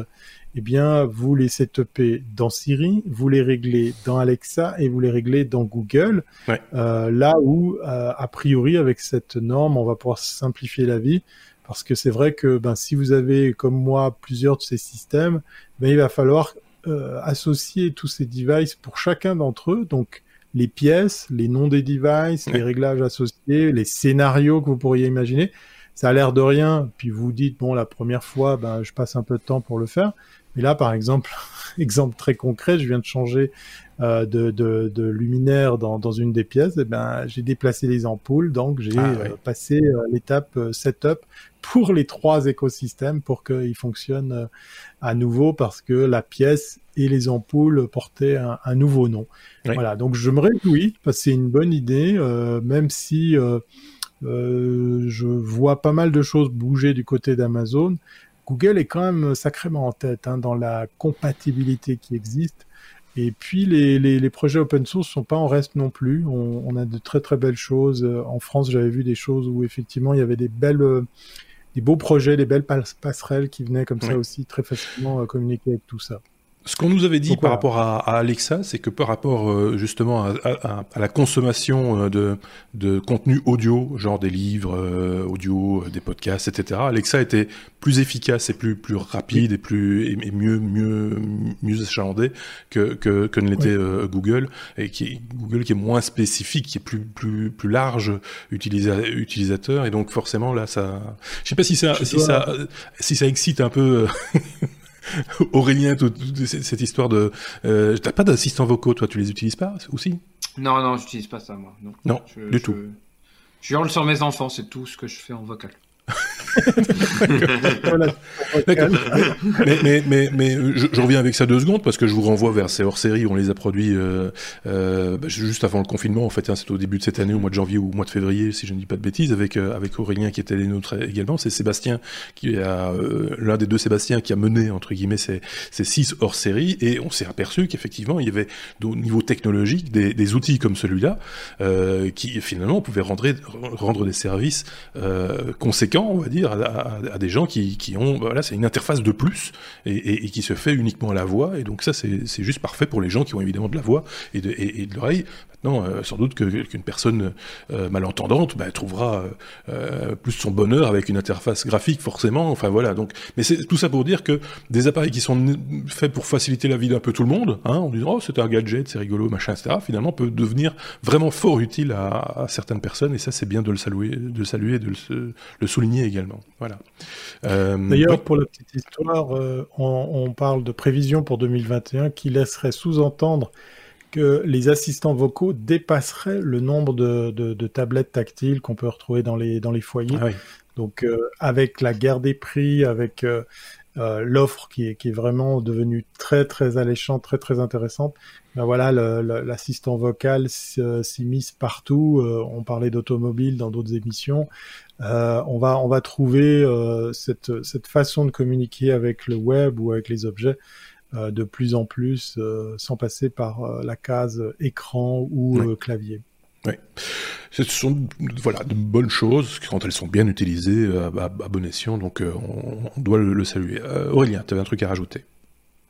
eh bien, vous les setupez dans Siri, vous les réglez dans Alexa et vous les réglez dans Google. Ouais. Euh, là où, euh, a priori, avec cette norme, on va pouvoir simplifier la vie. Parce que c'est vrai que ben, si vous avez, comme moi, plusieurs de ces systèmes, ben, il va falloir euh, associer tous ces devices pour chacun d'entre eux. Donc, les pièces, les noms des devices, les réglages associés, les scénarios que vous pourriez imaginer. Ça a l'air de rien, puis vous dites, bon, la première fois, ben, je passe un peu de temps pour le faire. Mais là, par exemple, exemple très concret, je viens de changer euh, de, de, de, luminaire dans, dans une des pièces. Eh ben, j'ai déplacé les ampoules, donc j'ai ah, euh, passé euh, l'étape setup pour les trois écosystèmes pour qu'ils fonctionnent à nouveau parce que la pièce et les ampoules portaient un, un nouveau nom. Voilà, donc je me réjouis parce que c'est une bonne idée, même si je vois pas mal de choses bouger du côté d'Amazon. Google est quand même sacrément en tête hein, dans la compatibilité qui existe. Et puis les, les, les, projets open source sont pas en reste non plus. On, on a de très très belles choses. En France, j'avais vu des choses où effectivement il y avait des belles, des beaux projets, des belles passerelles qui venaient comme oui. ça aussi très facilement communiquer avec tout ça. Ce qu'on nous avait dit Donc, par rapport à, à Alexa, c'est que par rapport euh, justement à, à, à, la consommation euh, de, de contenu audio, genre des livres euh, audio, des podcasts, etc., Alexa était plus efficace et plus plus rapide et plus et mieux mieux mieux achalandé que que, que ne l'était oui. Google et qui Google qui est moins spécifique, qui est plus plus plus large utilisa, utilisateur et donc forcément là ça, je sais pas si ça si dois... ça si ça excite un peu Aurélien, toute, toute cette histoire de. Euh, T'as pas d'assistants vocaux, toi, tu les utilises pas aussi? Non, non, j'utilise pas ça, moi. Non, non je, du je, tout. Je hurle sur mes enfants, c'est tout ce que je fais en vocal. Mais, mais, mais, je, reviens avec ça deux secondes parce que je vous renvoie vers ces hors-séries on les a produits euh, euh, bah, juste avant le confinement. En fait, hein, c'est au début de cette année, au mois de janvier ou au mois de février, si je ne dis pas de bêtises, avec euh, avec Aurélien qui était les nôtres également. C'est Sébastien qui a l'un des deux Sébastien qui a mené entre guillemets ces, ces six hors-séries et on s'est aperçu qu'effectivement il y avait au niveau technologique des, des outils comme celui-là qui finalement pouvaient rendre rendre des services conséquents, on va dire, à, des gens qui, ont voilà, c'est une interface de plus et, qui se fait uniquement à la voix. Et donc ça, c'est juste parfait pour les gens qui ont évidemment de la voix et, de l'oreille. Euh, sans doute qu'une personne euh, malentendante bah, trouvera euh, plus son bonheur avec une interface graphique, forcément. Enfin voilà. Donc, mais c'est tout ça pour dire que des appareils qui sont faits pour faciliter la vie d'un peu tout le monde, hein, en disant oh c'est un gadget, c'est rigolo, machin, etc. Finalement, peut devenir vraiment fort utile à, à certaines personnes. Et ça, c'est bien de le saluer, de le saluer, et de le, le souligner également. Voilà. D'ailleurs, pour la petite histoire, on, on parle de prévision pour 2021 qui laisserait sous-entendre que les assistants vocaux dépasseraient le nombre de, tablettes tactiles qu'on peut retrouver dans les, dans les foyers. Ah Donc, euh, avec la guerre des prix, avec euh, euh, l'offre qui est, qui est vraiment devenue très, très alléchante, très, très intéressante, ben voilà, l'assistant vocal s'immisce partout. on parlait d'automobile dans d'autres émissions. on, va, on va trouver cette, cette façon de communiquer avec le web ou avec les objets euh, de plus en plus euh, sans passer par euh, la case écran ou clavier. Oui. Ce sont voilà, de bonnes choses quand elles sont bien utilisées à, bon escient, donc on, doit le, saluer. Aurélien, tu avais un truc à rajouter?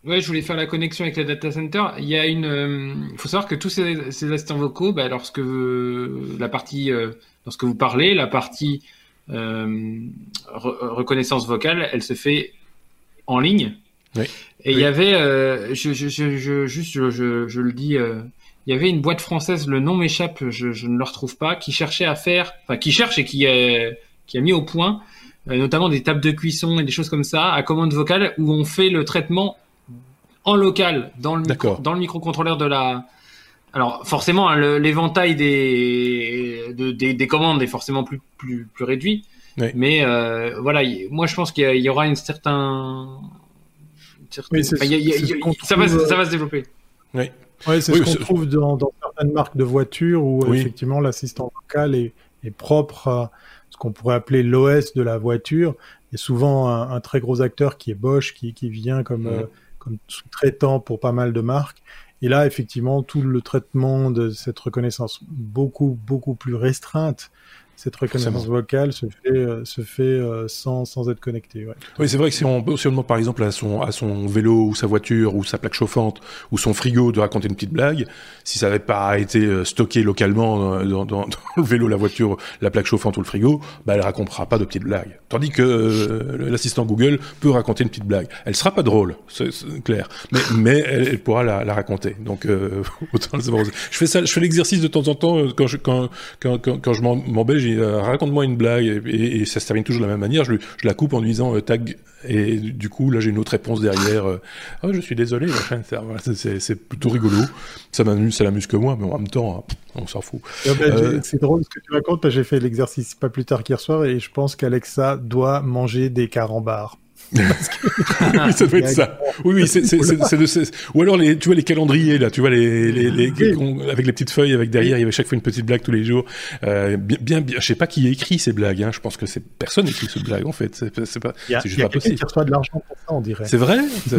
Ouais, je voulais faire la connexion avec le data center. Il y a une, il faut savoir que tous ces, assistants vocaux, bah, lorsque la partie, lorsque vous parlez, la partie reconnaissance vocale, elle se fait en ligne. Oui. Et il y avait, euh, je, je, je, juste, je, je, le dis, euh, il y avait une boîte française, le nom m'échappe, je, je, ne le retrouve pas, qui cherchait à faire, enfin qui cherche et qui, a, qui a mis au point, euh, notamment des tables de cuisson et des choses comme ça, à commande vocale, où on fait le traitement en local dans le micro, dans le microcontrôleur de la. Alors forcément, hein, l'éventail des, des, des commandes est forcément plus plus plus réduit. Mais euh, voilà, moi je pense qu'il y, aura une certain ça, va, ça va se développer. Oui. c'est ce qu'on trouve dans, certaines marques de voitures où effectivement l'assistant vocal est, est, propre à ce qu'on pourrait appeler l'OS de la voiture. Il y a souvent un, très gros acteur qui est Bosch, qui, qui vient comme, euh, comme sous-traitant pour pas mal de marques. Et là, effectivement, tout le traitement de cette reconnaissance beaucoup, beaucoup plus restreinte cette reconnaissance vocale se fait, euh, se fait euh, sans, sans être connecté. Ouais. Oui, c'est vrai que si on, si on demande par exemple à son, à son vélo ou sa voiture ou sa plaque chauffante ou son frigo de raconter une petite blague, si ça n'avait pas été euh, stocké localement dans, dans, dans, le vélo, la voiture, la plaque chauffante ou le frigo, bah, elle racontera pas de petites blagues. Tandis que l'assistant Google peut raconter une petite blague. Elle sera pas drôle, c'est clair, mais, mais elle, pourra la, la, raconter. Donc autant le savoir. Je fais ça, je fais l'exercice de temps en temps quand je, quand, quand, quand, quand je m'embête euh, raconte-moi une blague, et, ça se termine toujours de la même manière, je, je la coupe en lui disant euh, tag, et du coup, là, j'ai une autre réponse derrière, euh, oh, je suis désolé, c'est plutôt rigolo, ça m'amuse, ça l'amuse que moi, mais en même temps, on s'en fout. Ah ben, c'est drôle ce que tu racontes, j'ai fait l'exercice pas plus tard qu'hier soir, et je pense qu'Alexa doit manger des carambars oui, ça doit être ça. Oui, oui, c'est, c'est, c'est, ou alors les, tu vois les calendriers là, tu vois les, les, les avec les petites feuilles avec derrière, il y avait chaque fois une petite blague tous les jours. Euh, bien, bien, je sais pas qui écrit ces blagues. Hein. Je pense que c'est personne écrit ces blagues en fait. C'est, c'est pas, c'est juste pas possible. Qui reçoit de l'argent pour ça, on dirait. C'est vrai?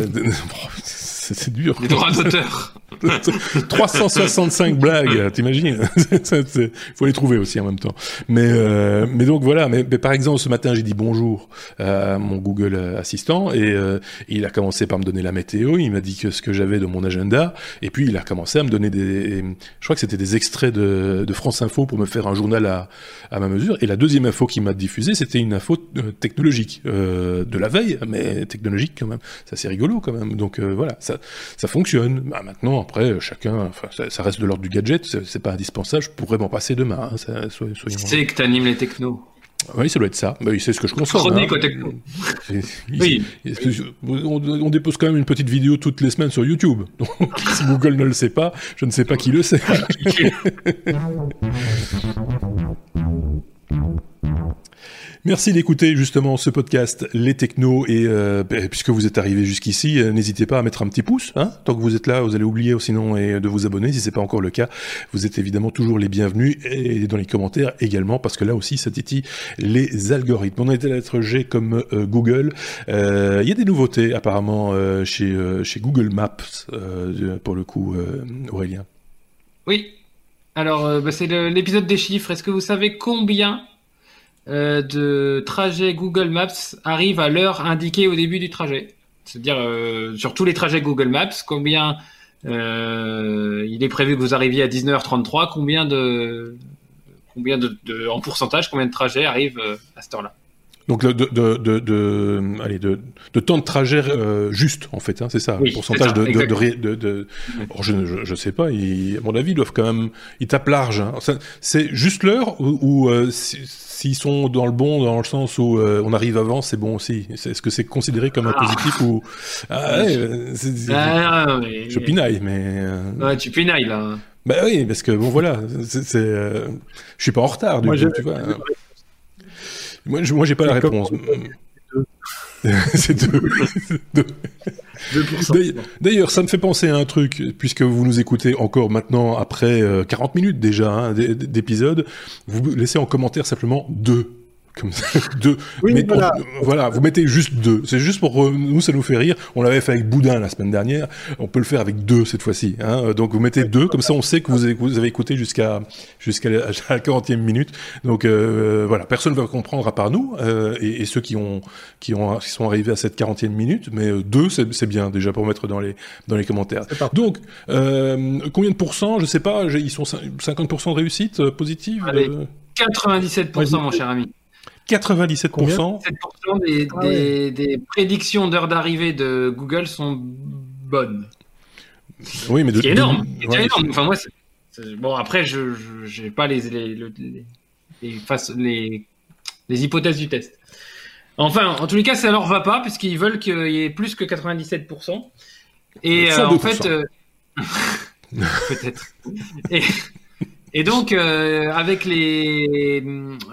c'est dur. Les droits d'auteur. 365 blagues, t'imagines? Il faut les trouver aussi en même temps. Mais, euh, mais donc voilà. Mais, par exemple, ce matin, j'ai dit bonjour à mon Google Assistant et euh, il a commencé par me donner la météo. Il m'a dit que ce que j'avais de mon agenda. Et puis il a commencé à me donner des, je crois que c'était des extraits de, de, France Info pour me faire un journal à, à ma mesure. Et la deuxième info qu'il m'a diffusée, c'était une info euh, technologique euh, de la veille, mais technologique quand même. Ça c'est rigolo quand même. Donc voilà, ça ça fonctionne. Bah, maintenant, après, chacun, enfin, ça, reste de l'ordre du gadget, c'est pas indispensable. Je pourrais m'en passer demain. Hein, ça, soyons... C'est que t'animes les technos? Oui, ça doit être ça. Bah, c'est ce que je consomme. Chronique hein. techno. oui. On, dépose quand même une petite vidéo toutes les semaines sur YouTube. Donc, si Google ne le sait pas, je ne sais pas qui le sait. Merci d'écouter justement ce podcast Les Technos et euh, puisque vous êtes arrivé jusqu'ici, euh, n'hésitez pas à mettre un petit pouce. Hein Tant que vous êtes là, vous allez oublier sinon et de vous abonner si c'est pas encore le cas. Vous êtes évidemment toujours les bienvenus et dans les commentaires également parce que là aussi ça titille les algorithmes. On a été à la lettre G comme euh, Google. Il y a des nouveautés apparemment chez chez Google Maps pour le coup, Aurélien. Oui. Alors bah, c'est l'épisode des chiffres. Est-ce que vous savez combien euh, de trajet Google Maps arrive à l'heure indiquée au début du trajet. C'est-à-dire euh, sur tous les trajets Google Maps, combien euh, il est prévu que vous arriviez à 19h33, combien de combien de, en pourcentage, combien de trajets arrivent à cette heure-là? Donc de, de, de, de, allez, de, de temps de trajet juste, en fait, hein, c'est ça, oui, pourcentage de, de, de, je, je, sais pas, il, à mon avis, ils doivent quand même, ils tapent large. Hein. C'est juste l'heure ou, ou s'ils sont dans le bon, dans le sens où euh, on arrive avant, c'est bon aussi? Est-ce que c'est considéré comme un ah. positif ou ah, ouais, ah, je pinaille, mais euh, ouais, tu pinailles là. Bah oui, parce que bon voilà, c'est, euh... je suis pas en retard du coup, tu vois. Moi, je, moi, j'ai pas la réponse. c'est deux. D'ailleurs, ça me fait penser à un truc, puisque vous nous écoutez encore maintenant après 40 euh, minutes déjà hein, d'épisode, vous laissez en commentaire simplement deux comme ça, deux. voilà. vous mettez juste deux. C'est juste pour euh, nous, ça nous fait rire. On l'avait fait avec Boudin la semaine dernière. On peut le faire avec deux cette fois-ci. Hein. Donc vous mettez deux, comme ça on sait que vous avez, vous avez écouté jusqu'à jusqu'à la 40e minute. Donc euh, voilà, personne ne va comprendre à part nous euh, et, et, ceux qui ont qui ont qui sont arrivés à cette 40e minute. Mais deux, c'est bien déjà pour mettre dans les dans les commentaires. Donc euh, combien de pourcents? Je sais pas. Ils sont 50% de réussite positive. Allez, 97% mon cher ami. 97% ah des, prédictions d'heure d'arrivée de Google sont bonnes. Oui, mais de, c'est énorme. énorme. Enfin, moi, bon, après, je n'ai pas les les, les, les, hypothèses du test. Enfin, en tous les cas, ça leur va pas, puisqu'ils veulent qu'il y ait plus que 97%. Et euh, en fait. Euh, peut-être. Et, et donc, euh, avec les,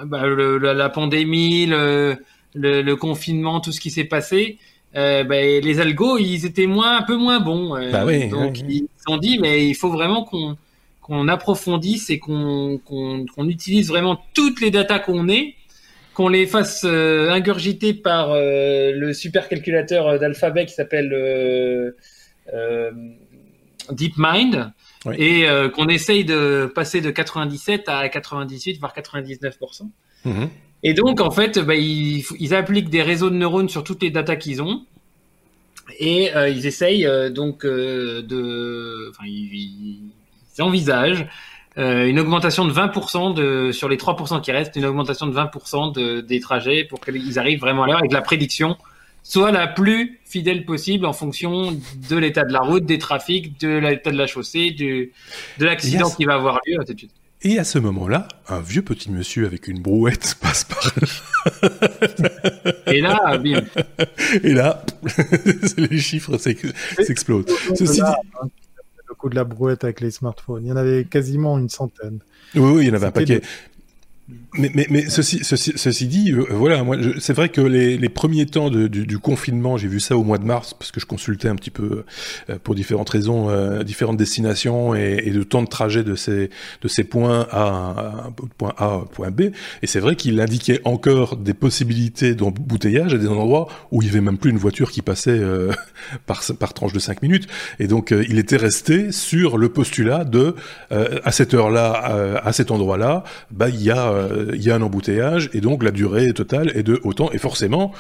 bah, le, la pandémie, le, le, confinement, tout ce qui s'est passé, euh, bah, les algos, ils étaient moins, un peu moins bons. Euh, bah oui, donc, ils se sont dit, mais il faut vraiment qu'on qu'on approfondisse et qu'on qu'on utilise vraiment toutes les datas qu'on ait, qu'on les fasse ingurgiter par le supercalculateur d'alphabet qui s'appelle DeepMind et euh, qu'on essaye de passer de 97 à 98 voire 99%. Mhm. Et donc en fait, bah, ils, ils, appliquent des réseaux de neurones sur toutes les datas qu'ils ont et euh, ils essayent euh, donc de, enfin ils, ils envisagent une augmentation de 20% de, sur les 3% qui restent, une augmentation de 20% de, des trajets pour qu'ils arrivent vraiment à l'heure avec la prédiction soit la plus fidèle possible en fonction de l'état de la route, des trafics, de l'état de la chaussée, du, de l'accident qui va avoir lieu, Et à ce moment-là, un vieux petit monsieur avec une brouette passe par là. Et là, bim. Et là, les chiffres s'explosent. Ceci dit... Hein, le coup de la brouette avec les smartphones, il y en avait quasiment une centaine. Oui, oui il y en avait un paquet. Mais, mais, mais ceci, ceci, ceci dit, euh, voilà, moi, c'est vrai que les, les premiers temps de, du, du, confinement, j'ai vu ça au mois de mars parce que je consultais un petit peu euh, pour différentes raisons, euh, différentes destinations et, et, le temps de trajet de ces de ces points A, point A, point B. Et c'est vrai qu'il indiquait encore des possibilités d'embouteillage à des endroits où il y avait même plus une voiture qui passait par par tranche de 5 minutes. Et donc il était resté sur le postulat de à cette heure-là, à cet endroit-là, bah il y a il y a un embouteillage et donc la durée totale est de autant et forcément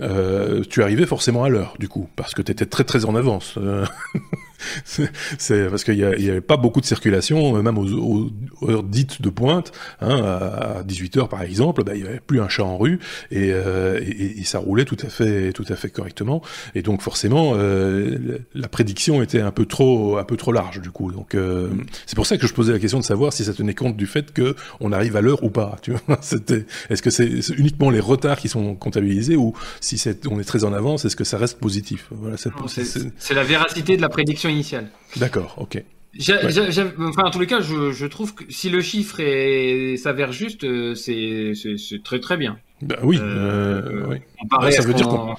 euh, tu arrivais forcément à l'heure du coup parce que tu étais très très en avance. C'est parce qu'il y, avait pas beaucoup de circulation, même aux, heures dites de pointe. Hein, à 18 h par exemple, bah, il y avait plus un chat en rue et, euh, et, et, ça roulait tout à fait, tout à fait correctement. Et donc forcément, euh, la prédiction était un peu trop, un peu trop large du coup. Donc euh, c'est pour ça que je posais la question de savoir si ça tenait compte du fait que on arrive à l'heure ou pas. Tu vois, c'était, est-ce que c'est uniquement les retards qui sont comptabilisés ou si c'est, on est très en avance, est-ce que ça reste positif? Voilà, c'est la véracité de la prédiction initiale. D'accord, ok. enfin, en tous les cas, je, je, trouve que si le chiffre s'avère juste, euh, c'est très très bien. Bah oui, oui. ça veut dire qu'on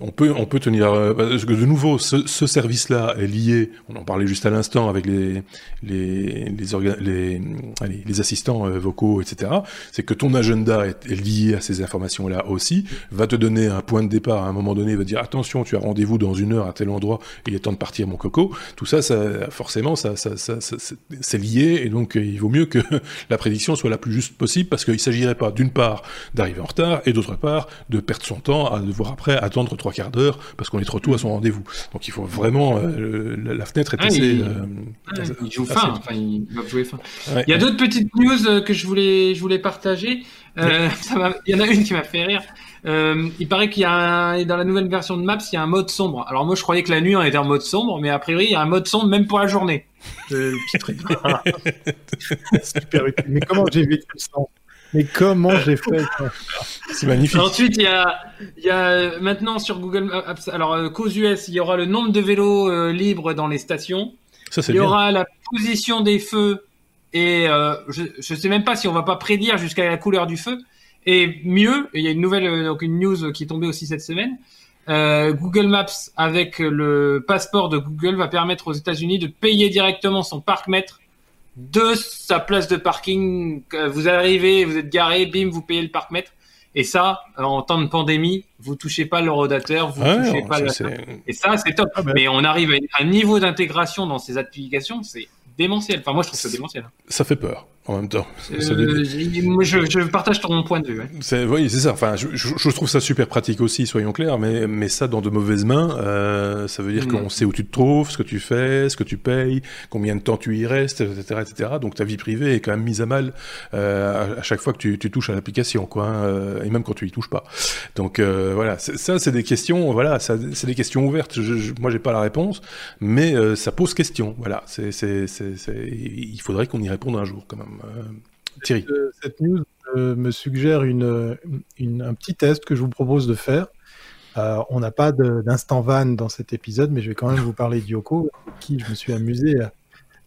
on peut, on peut tenir. Euh, parce que de nouveau, ce, ce service-là est lié. On en parlait juste à l'instant avec les les les assistants euh, vocaux, etc. C'est que ton agenda est, lié à ces informations-là aussi. Va te donner un point de départ à un moment donné. Va dire attention, tu as rendez-vous dans une heure à tel endroit. Il est temps de partir, mon coco. Tout ça, ça forcément, ça, ça, c'est lié et donc il vaut mieux que la prédiction soit la plus juste possible parce qu'il s'agirait pas d'une part d'arriver en retard et d'autre part de perdre son temps à devoir après attendre trois quart d'heure parce qu'on est trop tôt à son rendez-vous. Donc il faut vraiment euh, la, fenêtre est ah, assez. Il, euh, il joue fin. Enfin, il va jouer fin. Il y a d'autres petites news euh, que je voulais je voulais partager. il y en a une qui m'a fait rire. il paraît qu'il y a dans la nouvelle version de Maps, il y a un mode sombre. Alors moi, je croyais que la nuit on était en mode sombre, mais a priori, il y a un mode sombre même pour la journée. Super utile. Mais comment j'ai vécu ça mais comment j'ai fait C'est magnifique. Ensuite, il y a, il y a maintenant sur Google Maps, alors euh, cause US, il y aura le nombre de vélos euh, libres dans les stations. Ça, il y aura la position des feux et euh, je ne sais même pas si on va pas prédire jusqu'à la couleur du feu. Et mieux, il y a une nouvelle, donc une news qui est tombée aussi cette semaine. Google Maps avec le passeport de Google va permettre aux États-Unis de payer directement son parc mètre de sa place de parking. Vous arrivez, vous êtes garé, bim, vous payez le parc-mètre. Et ça, en temps de pandémie, vous touchez pas le rodateur, vous ah touchez pas Et ça, c'est top. Ah, Mais on arrive à un niveau d'intégration dans ces applications, c'est démentiel. Enfin, moi, je trouve ça démentiel. Ça fait peur en même temps. Euh, moi, je, je, partage ton point de vue. Ouais. Oui, c'est ça. Enfin, je, je, trouve ça super pratique aussi, soyons clairs, mais, mais ça dans de mauvaises mains, euh, ça veut dire mm. qu'on sait où tu te trouves, ce que tu fais, ce que tu payes, combien de temps tu y restes, etc., etc. Donc ta vie privée est quand même mise à mal euh, à, chaque fois que tu, tu touches à l'application, quoi, hein, euh, et même quand tu y touches pas. Donc euh, voilà, ça c'est des questions, voilà, c'est des questions ouvertes. Je, je, moi j'ai pas la réponse, mais euh, ça pose question. Voilà, c'est, il faudrait qu'on y réponde un jour quand même. Euh, Thierry. Cette news euh, me suggère une, un petit test que je vous propose de faire. Euh, on n'a pas d'instant van dans cet épisode, mais je vais quand même vous parler d'Yoko, qui je me suis amusé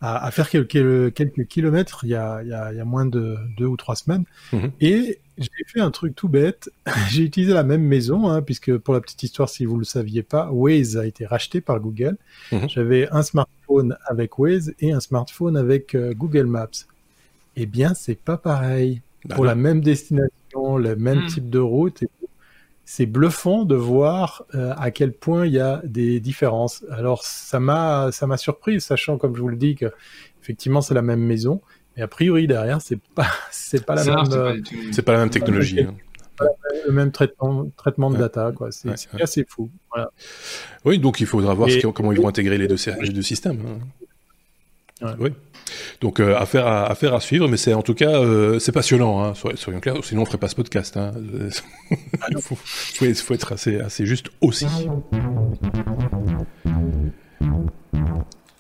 à, faire quelques, quelques kilomètres il y, a, il, y a, il y, a, moins de deux ou trois semaines. Mhm. Et j'ai fait un truc tout bête. j'ai utilisé la même maison, hein, puisque pour la petite histoire, si vous ne le saviez pas, Waze a été racheté par Google. Mhm. J'avais un smartphone avec Waze et un smartphone avec Google Maps eh bien, c'est pas pareil. Bah Pour la même destination, le même hmm. type de route, c'est bluffant de voir euh, à quel point il y a des différences. Alors, ça m'a, ça m'a surpris, sachant, comme je vous le dis, que effectivement, c'est la même maison. Mais a priori, derrière, c'est pas, c'est pas la même, c'est pas, la même technologie. Hein. Le même traitement, traitement de data, quoi. C'est assez fou. Oui, donc il faudra voir comment ils vont intégrer les deux, les deux systèmes. Hein. Oui. Donc euh, affaire, à, affaire à suivre, mais c'est en tout cas euh, c'est passionnant, hein, soyons clairs, sinon on ferait pas ce podcast. Hein. il faut, faut, être assez, assez juste aussi.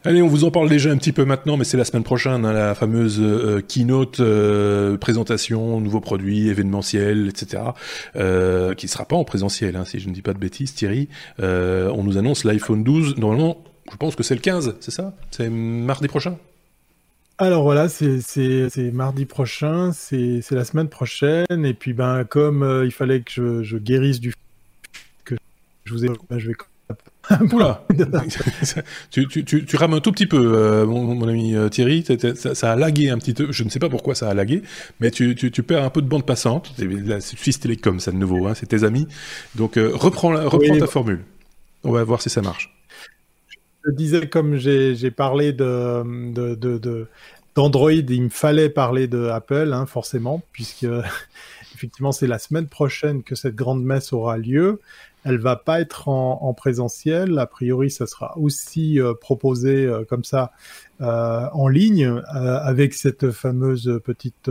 Allez, on vous en parle déjà un petit peu maintenant, mais c'est la semaine prochaine, hein, la fameuse euh, keynote, euh, présentation, nouveaux produits, événementiels, etc., euh, qui ne sera pas en présentiel, hein, si je ne dis pas de bêtises, Thierry. On nous annonce l'iPhone 12, normalement, je pense que c'est le 15, c'est ça? C'est mardi prochain? Alors voilà, c'est mardi prochain, c'est la semaine prochaine, et puis ben comme euh, il fallait que je, je, guérisse du que je vous ai, ben, je vais. Oula tu, tu, tu, tu, rames un tout petit peu, euh, mon, mon, ami euh, Thierry. Ça, ça, a lagué un petit peu. Je ne sais pas pourquoi ça a lagué, mais tu, perds un peu de bande passante. C'est Suisse Télécom, ça de nouveau. Hein, c'est tes amis. Donc reprends, reprends ta formule. On va voir si ça marche je disais, comme j'ai parlé de, d'Android, il me fallait parler de Apple, hein, forcément, puisque effectivement c'est la semaine prochaine que cette grande messe aura lieu. Elle va pas être en, présentiel. A priori, ça sera aussi euh, proposé euh, comme ça euh, en ligne avec cette fameuse petite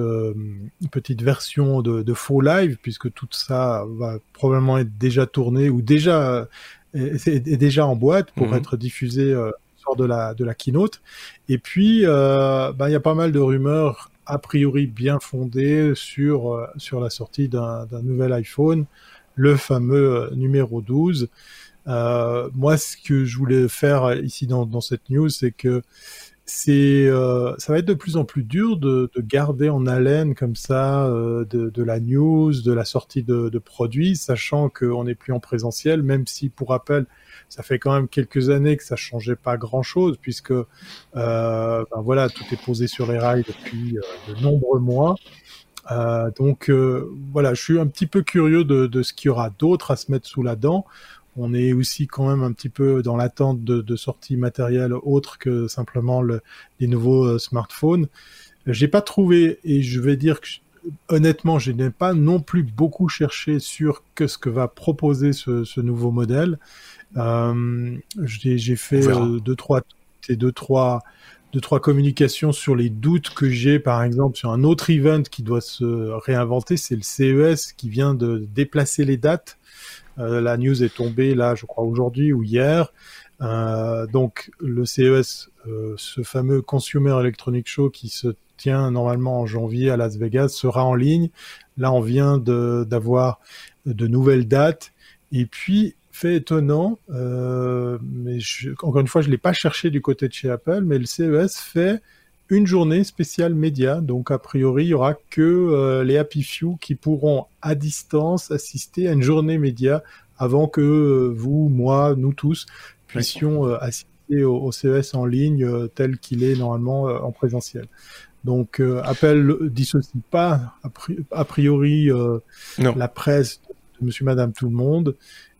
petite version de, de, faux live, puisque tout ça va probablement être déjà tourné ou déjà est, déjà en boîte pour mhm. être diffusé euh, lors de la de la keynote. Et puis, euh, bah, il y a pas mal de rumeurs a priori bien fondées sur euh, sur la sortie d'un nouvel iPhone, le fameux numéro 12. Euh, moi, ce que je voulais faire ici dans, dans cette news, c'est que c'est, euh, ça va être de plus en plus dur de, de garder en haleine comme ça euh, de, de, la news, de la sortie de, de produits, sachant qu'on n'est plus en présentiel, même si pour rappel, ça fait quand même quelques années que ça changeait pas grand-chose, puisque euh, ben voilà, tout est posé sur les rails depuis euh, de nombreux mois. Euh, donc voilà, je suis un petit peu curieux de, de ce qu'il y aura d'autre à se mettre sous la dent on est aussi quand même un petit peu dans l'attente de, de sorties matérielles autres que simplement le, les nouveaux euh, smartphones. J'ai pas trouvé, et je vais dire que honnêtement, je n'ai pas non plus beaucoup cherché sur que ce que va proposer ce, ce nouveau modèle. Euh, j'ai fait euh, deux trois et deux trois deux trois communications sur les doutes que j'ai par exemple sur un autre event qui doit se réinventer, c'est le CES qui vient de déplacer les dates la news est tombée là, je crois aujourd'hui ou hier. Euh, donc le CES, euh, ce fameux Consumer Electronic Show qui se tient normalement en janvier à Las Vegas, sera en ligne. Là, on vient d'avoir de, nouvelles dates. Et puis, fait étonnant, euh, mais encore une fois, je l'ai pas cherché du côté de chez Apple, mais le CES fait une journée spéciale média. Donc, a priori, il y aura que euh, les Happy Few qui pourront à distance assister à une journée média avant que euh, vous, moi, nous tous puissions euh, assister au, CES en ligne tel qu'il est normalement en présentiel. Donc, Apple dissocie pas a priori la presse de Monsieur, Madame, tout le monde.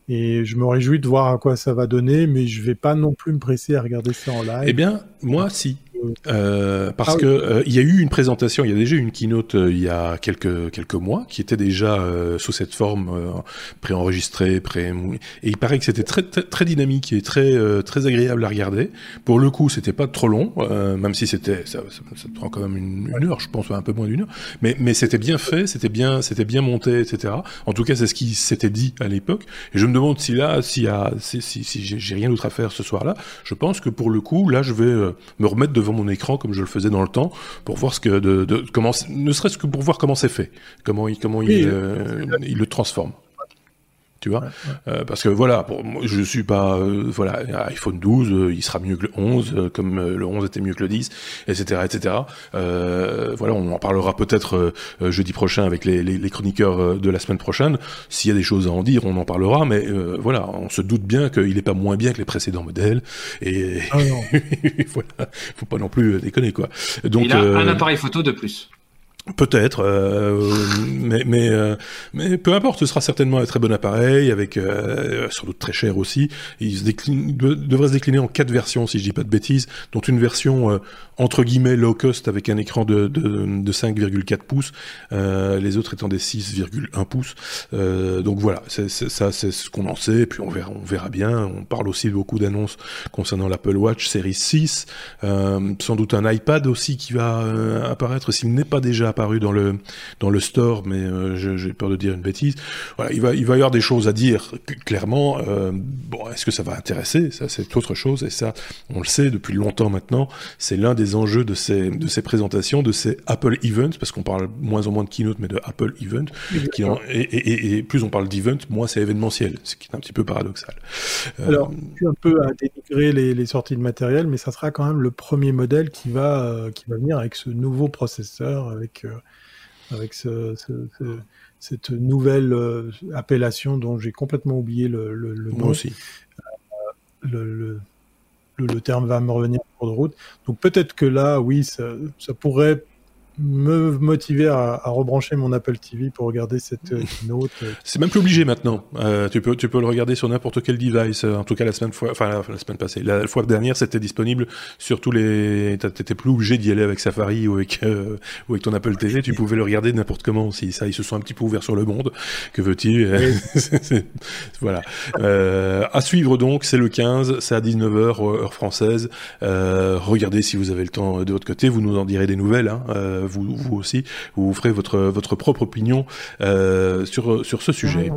Et je me réjouis de voir à quoi ça va donner, mais je vais pas non plus me presser à regarder ça en live. Eh bien, moi, si. Euh, parce ah que euh, il y a eu une présentation, il y a déjà eu une keynote euh, il y a quelques quelques mois qui était déjà euh, sous cette forme préenregistrée, pré et il paraît que c'était très, très, très dynamique et très très agréable à regarder. Pour le coup, c'était pas trop long, même si c'était ça, ça, ça, prend quand même une, une, heure, je pense un peu moins d'une heure, mais mais c'était bien fait, c'était bien c'était bien monté, etc. En tout cas, c'est ce qui s'était dit à l'époque. Et je me demande si là, a si, si, si j'ai rien d'autre à faire ce soir-là, je pense que pour le coup, là, je vais me remettre devant mon écran comme je le faisais dans le temps pour voir ce que de, de comment ne serait-ce que pour voir comment c'est fait, comment il comment il, euh, il le transforme tu vois. Euh, parce que voilà bon, je suis pas euh, voilà iPhone 12 euh, il sera mieux que le 11 euh, comme le 11 était mieux que le 10 etc etc voilà on en parlera peut-être jeudi prochain avec les, les, les, chroniqueurs de la semaine prochaine. S'il y a des choses à en dire on en parlera mais voilà on se doute bien qu'il est pas moins bien que les précédents modèles et ah voilà faut pas non plus déconner quoi. Donc il a un appareil photo de plus Peut-être, euh, mais mais euh, mais peu importe, ce sera certainement un très bon appareil avec euh, sans doute très cher aussi. Il se décline, devrait se décliner en quatre versions si je dis pas de bêtises, dont une version euh, entre guillemets low cost avec un écran de de, de 5,4 pouces, euh, les autres étant des 6,1 pouces. donc voilà, c'est, ça c'est ce qu'on en sait. Et puis on verra on verra bien. On parle aussi beaucoup d'annonces concernant l'Apple Watch série 6, sans doute un iPad aussi qui va apparaître s'il n'est pas déjà apparu dans le dans le store, mais euh, j'ai peur de dire une bêtise. Voilà, il va il va y avoir des choses à dire clairement. Euh, bon, est-ce que ça va intéresser? Ça, c'est autre chose. Et ça, on le sait depuis longtemps maintenant. C'est l'un des enjeux de ces de ces présentations, de ces Apple Events, parce qu'on parle moins en moins de keynote, mais de Apple Event. Qui et, et, et, plus on parle d'event, moins c'est événementiel, ce qui est un petit peu paradoxal. Euh, Alors, je un peu à dénigrer les, les, sorties de matériel, mais ça sera quand même le premier modèle qui va euh, qui va venir avec ce nouveau processeur, avec avec, ce, cette nouvelle euh, appellation dont j'ai complètement oublié le, le, le nom. aussi. Euh, le, le, terme va me revenir en cours de route. Donc peut-être que là, oui, ça, ça pourrait me motiver à, à, rebrancher mon Apple TV pour regarder cette euh, note. Euh, c'est même plus obligé maintenant. Euh, tu peux tu peux le regarder sur n'importe quel device. En tout cas la semaine fois, enfin la, semaine passée, la, fois dernière c'était disponible sur tous les. T'étais plus obligé d'y aller avec Safari ou avec euh, ou avec ton Apple TV. Tu pouvais le regarder n'importe comment aussi. Ça ils se sont un petit peu ouverts sur le monde. Que veux-tu Voilà. Euh, à suivre donc, c'est le 15, c'est à 19h heure française. regardez si vous avez le temps de votre côté. Vous nous en direz des nouvelles. Hein vous, vous aussi, vous ferez votre, votre propre opinion euh, sur, sur ce sujet.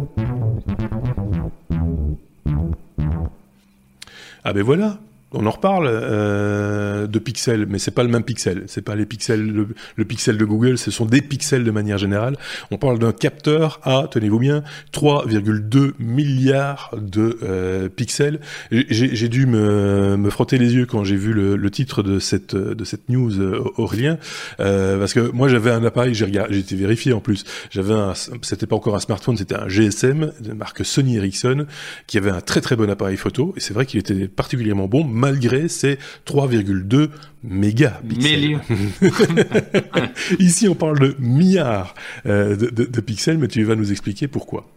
Ah ben voilà, on en reparle euh, de pixels, mais c'est pas le même pixel. C'est pas les pixels, le, pixel de Google, ce sont des pixels de manière générale. On parle d'un capteur à, tenez-vous bien, 3,2 milliards de euh, pixels. J'ai dû me, me, frotter les yeux quand j'ai vu le, le, titre de cette de cette news, euh, Aurélien, euh, parce que moi j'avais un appareil, j'ai été vérifié en plus. J'avais c'était pas encore un smartphone, c'était un GSM de marque Sony Ericsson qui avait un très très bon appareil photo. Et c'est vrai qu'il était particulièrement bon malgré ses 3,2 mégapixels. Ici, on parle de milliards euh, de, pixels, mais tu vas nous expliquer pourquoi.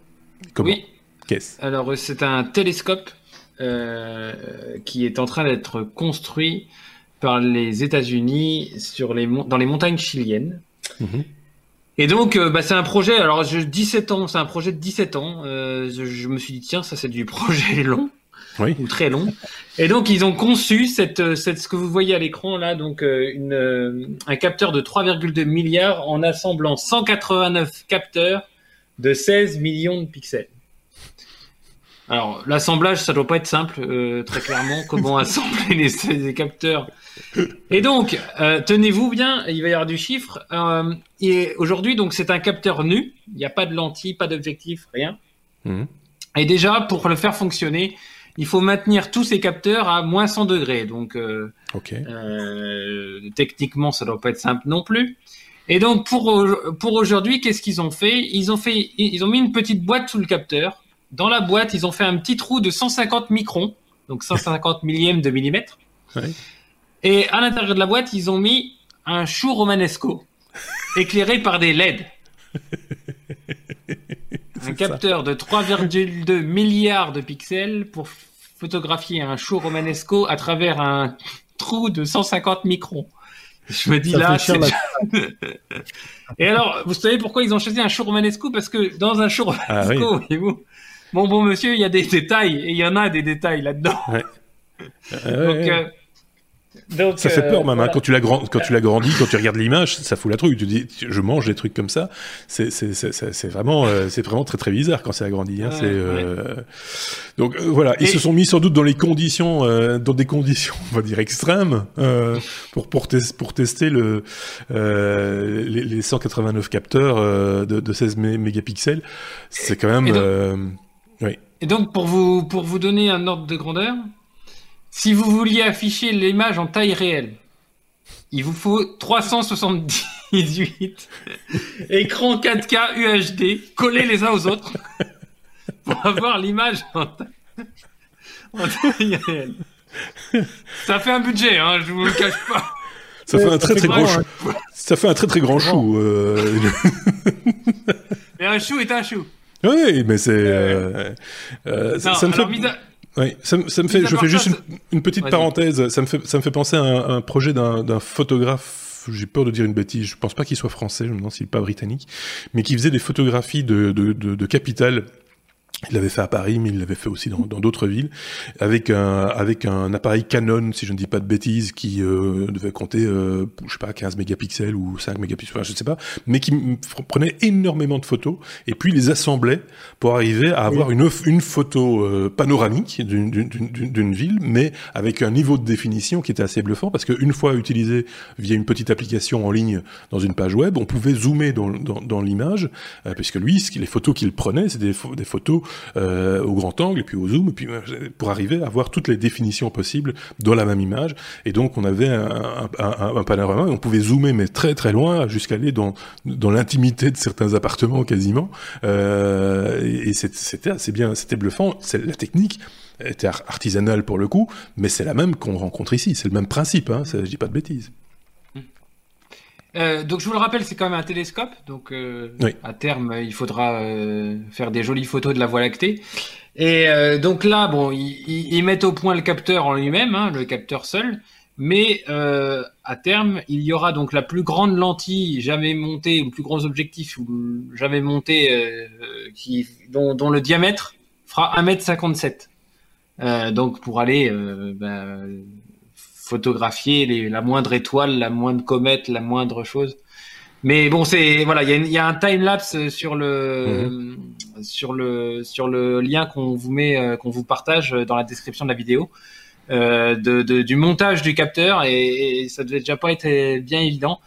Comment Oui. Qu'est-ce Alors, c'est un télescope euh, qui est en train d'être construit par les États-Unis sur les dans les montagnes chiliennes. Mhm. Et donc, euh, bah, c'est un projet. Alors, je, 17 ans, c'est un projet de 17 ans. je, je, me suis dit tiens, ça c'est du projet long oui. ou très long. Et donc ils ont conçu cette, cette ce que vous voyez à l'écran là, donc euh, une, euh, un capteur de 3,2 milliards en assemblant 189 capteurs de 16 millions de pixels. Alors l'assemblage, ça doit pas être simple, euh, très clairement. comment assembler les, les, capteurs Et donc, tenez-vous bien, il va y avoir du chiffre. et aujourd'hui, donc c'est un capteur nu. Il n'y a pas de lentille, pas d'objectif, rien. Mmh. Et déjà, pour le faire fonctionner, il faut maintenir tous ces capteurs à moins 100 degrés. Donc, euh, euh, techniquement, ça doit pas être simple non plus. Et donc, pour, pour aujourd'hui, qu'est-ce qu'ils ont fait? Ils ont fait, ils ont mis une petite boîte sous le capteur. Dans la boîte, ils ont fait un petit trou de 150 microns, donc 150 millièmes de millimètre. Et à l'intérieur de la boîte, ils ont mis un chou romanesco éclairé par des LED. un capteur de 3,2 milliards de pixels pour photographier un show romanesco à travers un trou de 150 microns. Je me dis là, Et alors, vous savez pourquoi ils ont choisi un show romanesco? Parce que dans un show ah romanesco, voyez-vous, mon bon monsieur, il y a des détails et il y en a des détails là-dedans. Donc, euh, ça fait peur, euh, même. Hein, quand tu l'as quand tu l'as grandi, quand tu regardes l'image, ça fout la truc. Tu dis, je mange des trucs comme ça. C'est c'est vraiment euh, c'est vraiment très très bizarre quand c'est agrandi. Hein, c'est euh... donc voilà. Ils se sont mis sans doute dans les conditions, dans des conditions, on va dire extrêmes, pour pour, pour tester le les, les, 189 capteurs de, de 16 mégapixels. C'est quand même. Et oui. Et donc pour vous pour vous donner un ordre de grandeur. Si vous vouliez afficher l'image en taille réelle, il vous faut 378 écrans 4K UHD collés les uns aux autres pour avoir l'image en, taille réelle. Ça fait un budget, hein, je vous le cache pas. Ça fait un très très grand chou. Ça fait un très très grand chou. Euh. Mais un chou est un chou. Oui, mais c'est. Euh, euh, ça, me fait. Oui, ça, me fait. Je fais juste une, petite parenthèse. Ça me fait, ça me fait penser à un, projet d'un photographe. J'ai peur de dire une bêtise. Je pense pas qu'il soit français. Je me demande s'il n'est pas britannique, mais qui faisait des photographies de, de, de, de capitales il l'avait fait à Paris, mais il l'avait fait aussi dans d'autres villes, avec un avec un appareil Canon, si je ne dis pas de bêtises, qui euh, devait compter, euh, je sais pas, 15 mégapixels ou 5 mégapixels, enfin, je ne sais pas, mais qui prenait énormément de photos et puis les assemblait pour arriver à avoir une une photo euh, panoramique d'une ville, mais avec un niveau de définition qui était assez bluffant, parce qu'une fois utilisé via une petite application en ligne dans une page web, on pouvait zoomer dans dans, dans l'image, euh, puisque lui, les photos qu'il prenait, c'était des, des photos euh, au grand angle et puis au zoom, et puis euh, pour arriver à avoir toutes les définitions possibles dans la même image. Et donc on avait un, panorama, on pouvait zoomer mais très très loin jusqu'à aller dans dans l'intimité de certains appartements quasiment. Euh, et, c'était assez bien, c'était bluffant. La technique était artisanale pour le coup, mais c'est la même qu'on rencontre ici. C'est le même principe. Hein, je dis pas de bêtises. Euh, donc je vous le rappelle, c'est quand même un télescope, donc euh, à terme il faudra euh, faire des jolies photos de la Voie lactée. Et donc là, bon, ils, mettent au point le capteur en lui-même, hein, le capteur seul, mais à terme il y aura donc la plus grande lentille jamais montée, ou le plus gros objectif jamais monté, qui dont, dont, le diamètre fera 1m57. donc pour aller ben, photographier les, la moindre étoile, la moindre comète, la moindre chose. Mais bon, c'est voilà, il y, y, a un time lapse sur le mhm. sur le sur le lien qu'on vous met, euh, qu'on vous partage dans la description de la vidéo. euh, de, de, du montage du capteur et, et, ça devait déjà pas être bien évident.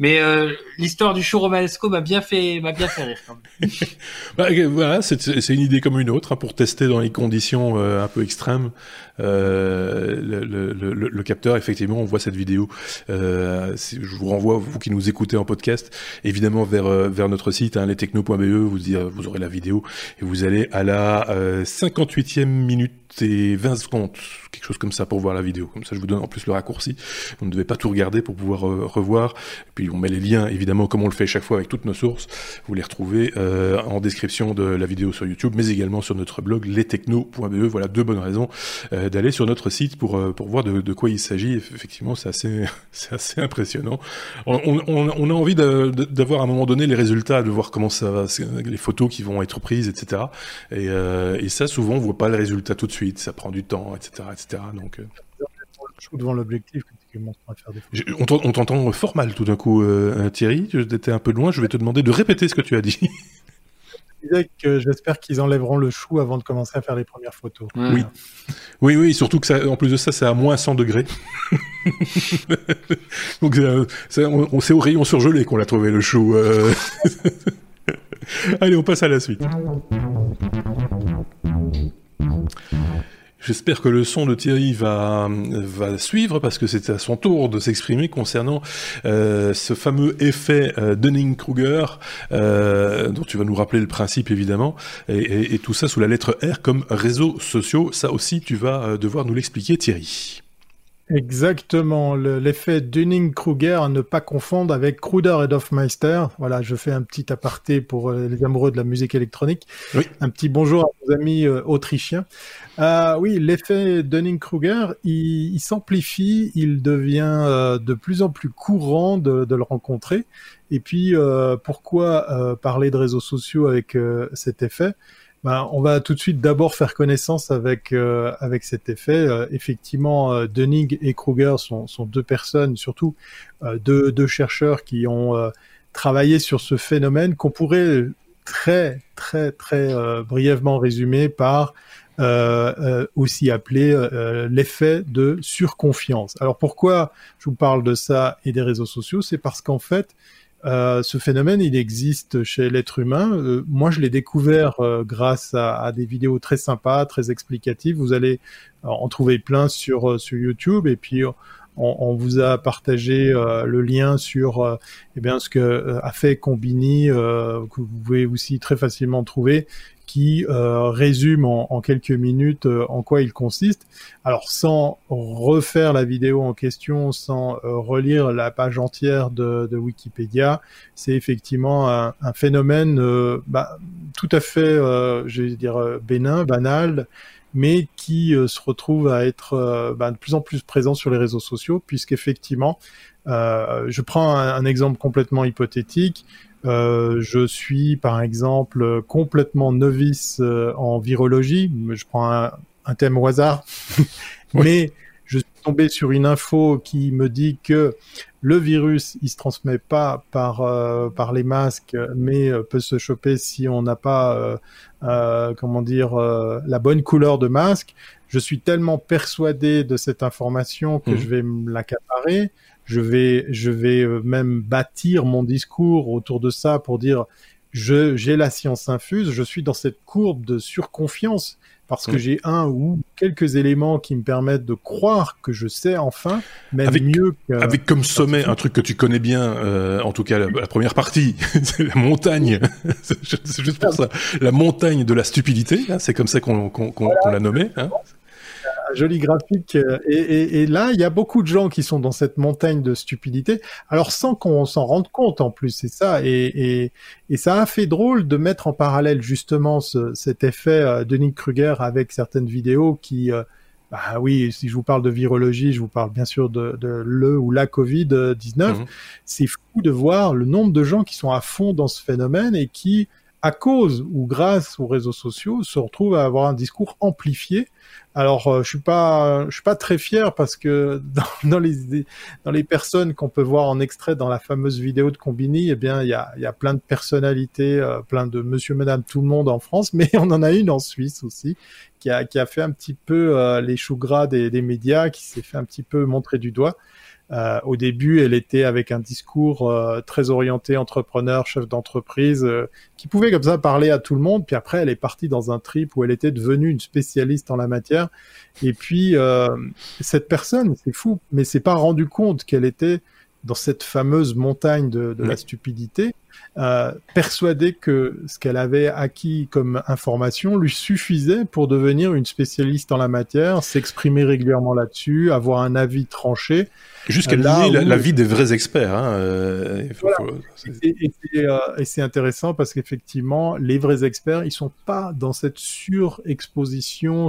Mais euh, l'histoire du show romanesco m'a bien fait m'a bien fait rire. Quand même. bah, voilà, c'est une idée comme une autre hein, pour tester dans les conditions euh, un peu extrêmes le, le, le, le, capteur. Effectivement, on voit cette vidéo. Euh, je vous renvoie vous qui nous écoutez en podcast, évidemment vers euh, vers notre site hein, lestechno.be. Vous vous aurez la vidéo et vous allez à la 58e minute et 20 secondes, quelque chose comme ça pour voir la vidéo. Comme ça, je vous donne en plus le raccourci. Vous ne devez pas tout regarder pour pouvoir revoir. Puis on met les liens, évidemment, comme on le fait chaque fois avec toutes nos sources. Vous les retrouvez euh, en description de la vidéo sur YouTube, mais également sur notre blog lestechno.be. Voilà deux bonnes raisons euh, d'aller sur notre site pour, euh, pour voir de, de quoi il s'agit. Effectivement, c'est assez, c'est assez impressionnant. On, on, on a envie d'avoir à un moment donné les résultats, de voir comment ça va, les photos qui vont être prises, etc. Et, et ça, souvent, on voit pas le résultat tout de suite. Ça prend du temps, etc., etc. Donc devant l'objectif on t'entend fort mal tout d'un coup, euh, Thierry. J'étais un peu loin. Je vais te demander de répéter ce que tu as dit. Je disais que j'espère qu'ils enlèveront le chou avant de commencer à faire les premières photos. Oui. Oui, oui, surtout que ça, en plus de ça, c'est à moins 100 degrés. Donc, on, c'est au rayon surgelé qu'on l'a trouvé le chou. Euh. Allez, on passe à la suite. J'espère que le son de Thierry va, va suivre parce que c'est à son tour de s'exprimer concernant euh, ce fameux effet euh, Dunning-Kruger euh, dont tu vas nous rappeler le principe évidemment et, et, et, tout ça sous la lettre R comme réseaux sociaux. Ça aussi tu vas euh, devoir nous l'expliquer Thierry. Exactement, l'effet Dunning-Kruger à ne pas confondre avec Kruder et Hofmeister. Voilà, je fais un petit aparté pour les amoureux de la musique électronique. Oui. Un petit bonjour à nos amis euh, autrichiens. Euh, oui, l'effet Dunning-Kruger, il, s'amplifie, il devient euh, de plus en plus courant de, le rencontrer. Et puis, euh, pourquoi parler de réseaux sociaux avec cet effet? Ben, on va tout de suite d'abord faire connaissance avec euh, avec cet effet. Euh, effectivement, euh, Dunning et Kruger sont, sont, deux personnes, surtout deux, deux, chercheurs qui ont travaillé sur ce phénomène qu'on pourrait très très très brièvement résumer par aussi appelé l'effet de surconfiance. Alors pourquoi je vous parle de ça et des réseaux sociaux? C'est parce qu'en fait, euh, ce phénomène, il existe chez l'être humain. Euh, moi, je l'ai découvert euh, grâce à, à, des vidéos très sympas, très explicatives. Vous allez en trouver plein sur sur YouTube. Et puis, on, on vous a partagé le lien sur eh bien ce que a fait Combini, que vous pouvez aussi très facilement trouver, qui euh, résume en, en, quelques minutes euh, en quoi il consiste. Alors sans refaire la vidéo en question, sans euh, relire la page entière de, de Wikipédia, c'est effectivement un, un phénomène euh, bah, tout à fait, je vais dire, bénin, banal, mais qui se retrouve à être bah, de plus en plus présent sur les réseaux sociaux, puisqu'effectivement, je prends un, un exemple complètement hypothétique. Euh, je suis par exemple complètement novice euh, en virologie. Je prends un, un thème au hasard, mais je suis tombé sur une info qui me dit que le virus, il se transmet pas par euh, par les masques, mais euh, peut se choper si on n'a pas, euh, comment dire, la bonne couleur de masque. Je suis tellement persuadé de cette information que mmh. je vais me l'accaparer je vais, je vais euh, même bâtir mon discours autour de ça pour dire je, j'ai la science infuse, je suis dans cette courbe de surconfiance parce que mmh. j'ai un ou quelques éléments qui me permettent de croire que je sais enfin, même avec, mieux que... Avec comme sommet un truc que tu connais bien, euh, en tout cas la, la première partie, c'est la montagne, c'est juste pour ça, la montagne de la stupidité, hein, c'est comme ça qu'on, qu'on, qu'on, voilà. qu'on l'a nommé. Hein joli graphique. Euh, et, et, et, là, il y a beaucoup de gens qui sont dans cette montagne de stupidité, alors sans qu'on s'en rende compte en plus, c'est ça. Et, et, ça a fait drôle de mettre en parallèle justement ce, cet effet euh, de Nick Kruger avec certaines vidéos qui... Euh, bah oui, si je vous parle de virologie, je vous parle bien sûr de, de le ou la Covid-19. Mmh. C'est fou de voir le nombre de gens qui sont à fond dans ce phénomène et qui à cause ou grâce aux réseaux sociaux, se retrouvent à avoir un discours amplifié. Alors, euh, je suis pas, je suis pas très fier parce que dans, dans les dans les personnes qu'on peut voir en extrait dans la fameuse vidéo de Combini, eh bien, il y a, y a plein de personnalités, euh, plein de Monsieur, Madame, tout le monde en France, mais on en a une en Suisse aussi qui a qui a fait un petit peu euh, les choux gras des, des médias, qui s'est fait un petit peu montrer du doigt. Euh, au début, elle était avec un discours euh, très orienté entrepreneur, chef d'entreprise, euh, qui pouvait comme ça parler à tout le monde. Puis après, elle est partie dans un trip où elle était devenue une spécialiste en la matière. Et puis cette personne, c'est fou, mais c'est pas rendu compte qu'elle était dans cette fameuse montagne de, de la stupidité, euh, persuadée que ce qu'elle avait acquis comme information lui suffisait pour devenir une spécialiste en la matière, s'exprimer régulièrement là-dessus, avoir un avis tranché. Jusqu'à nier la, vie des vrais experts. Hein, euh, et, c'est intéressant parce qu'effectivement, les vrais experts, ils sont pas dans cette surexposition,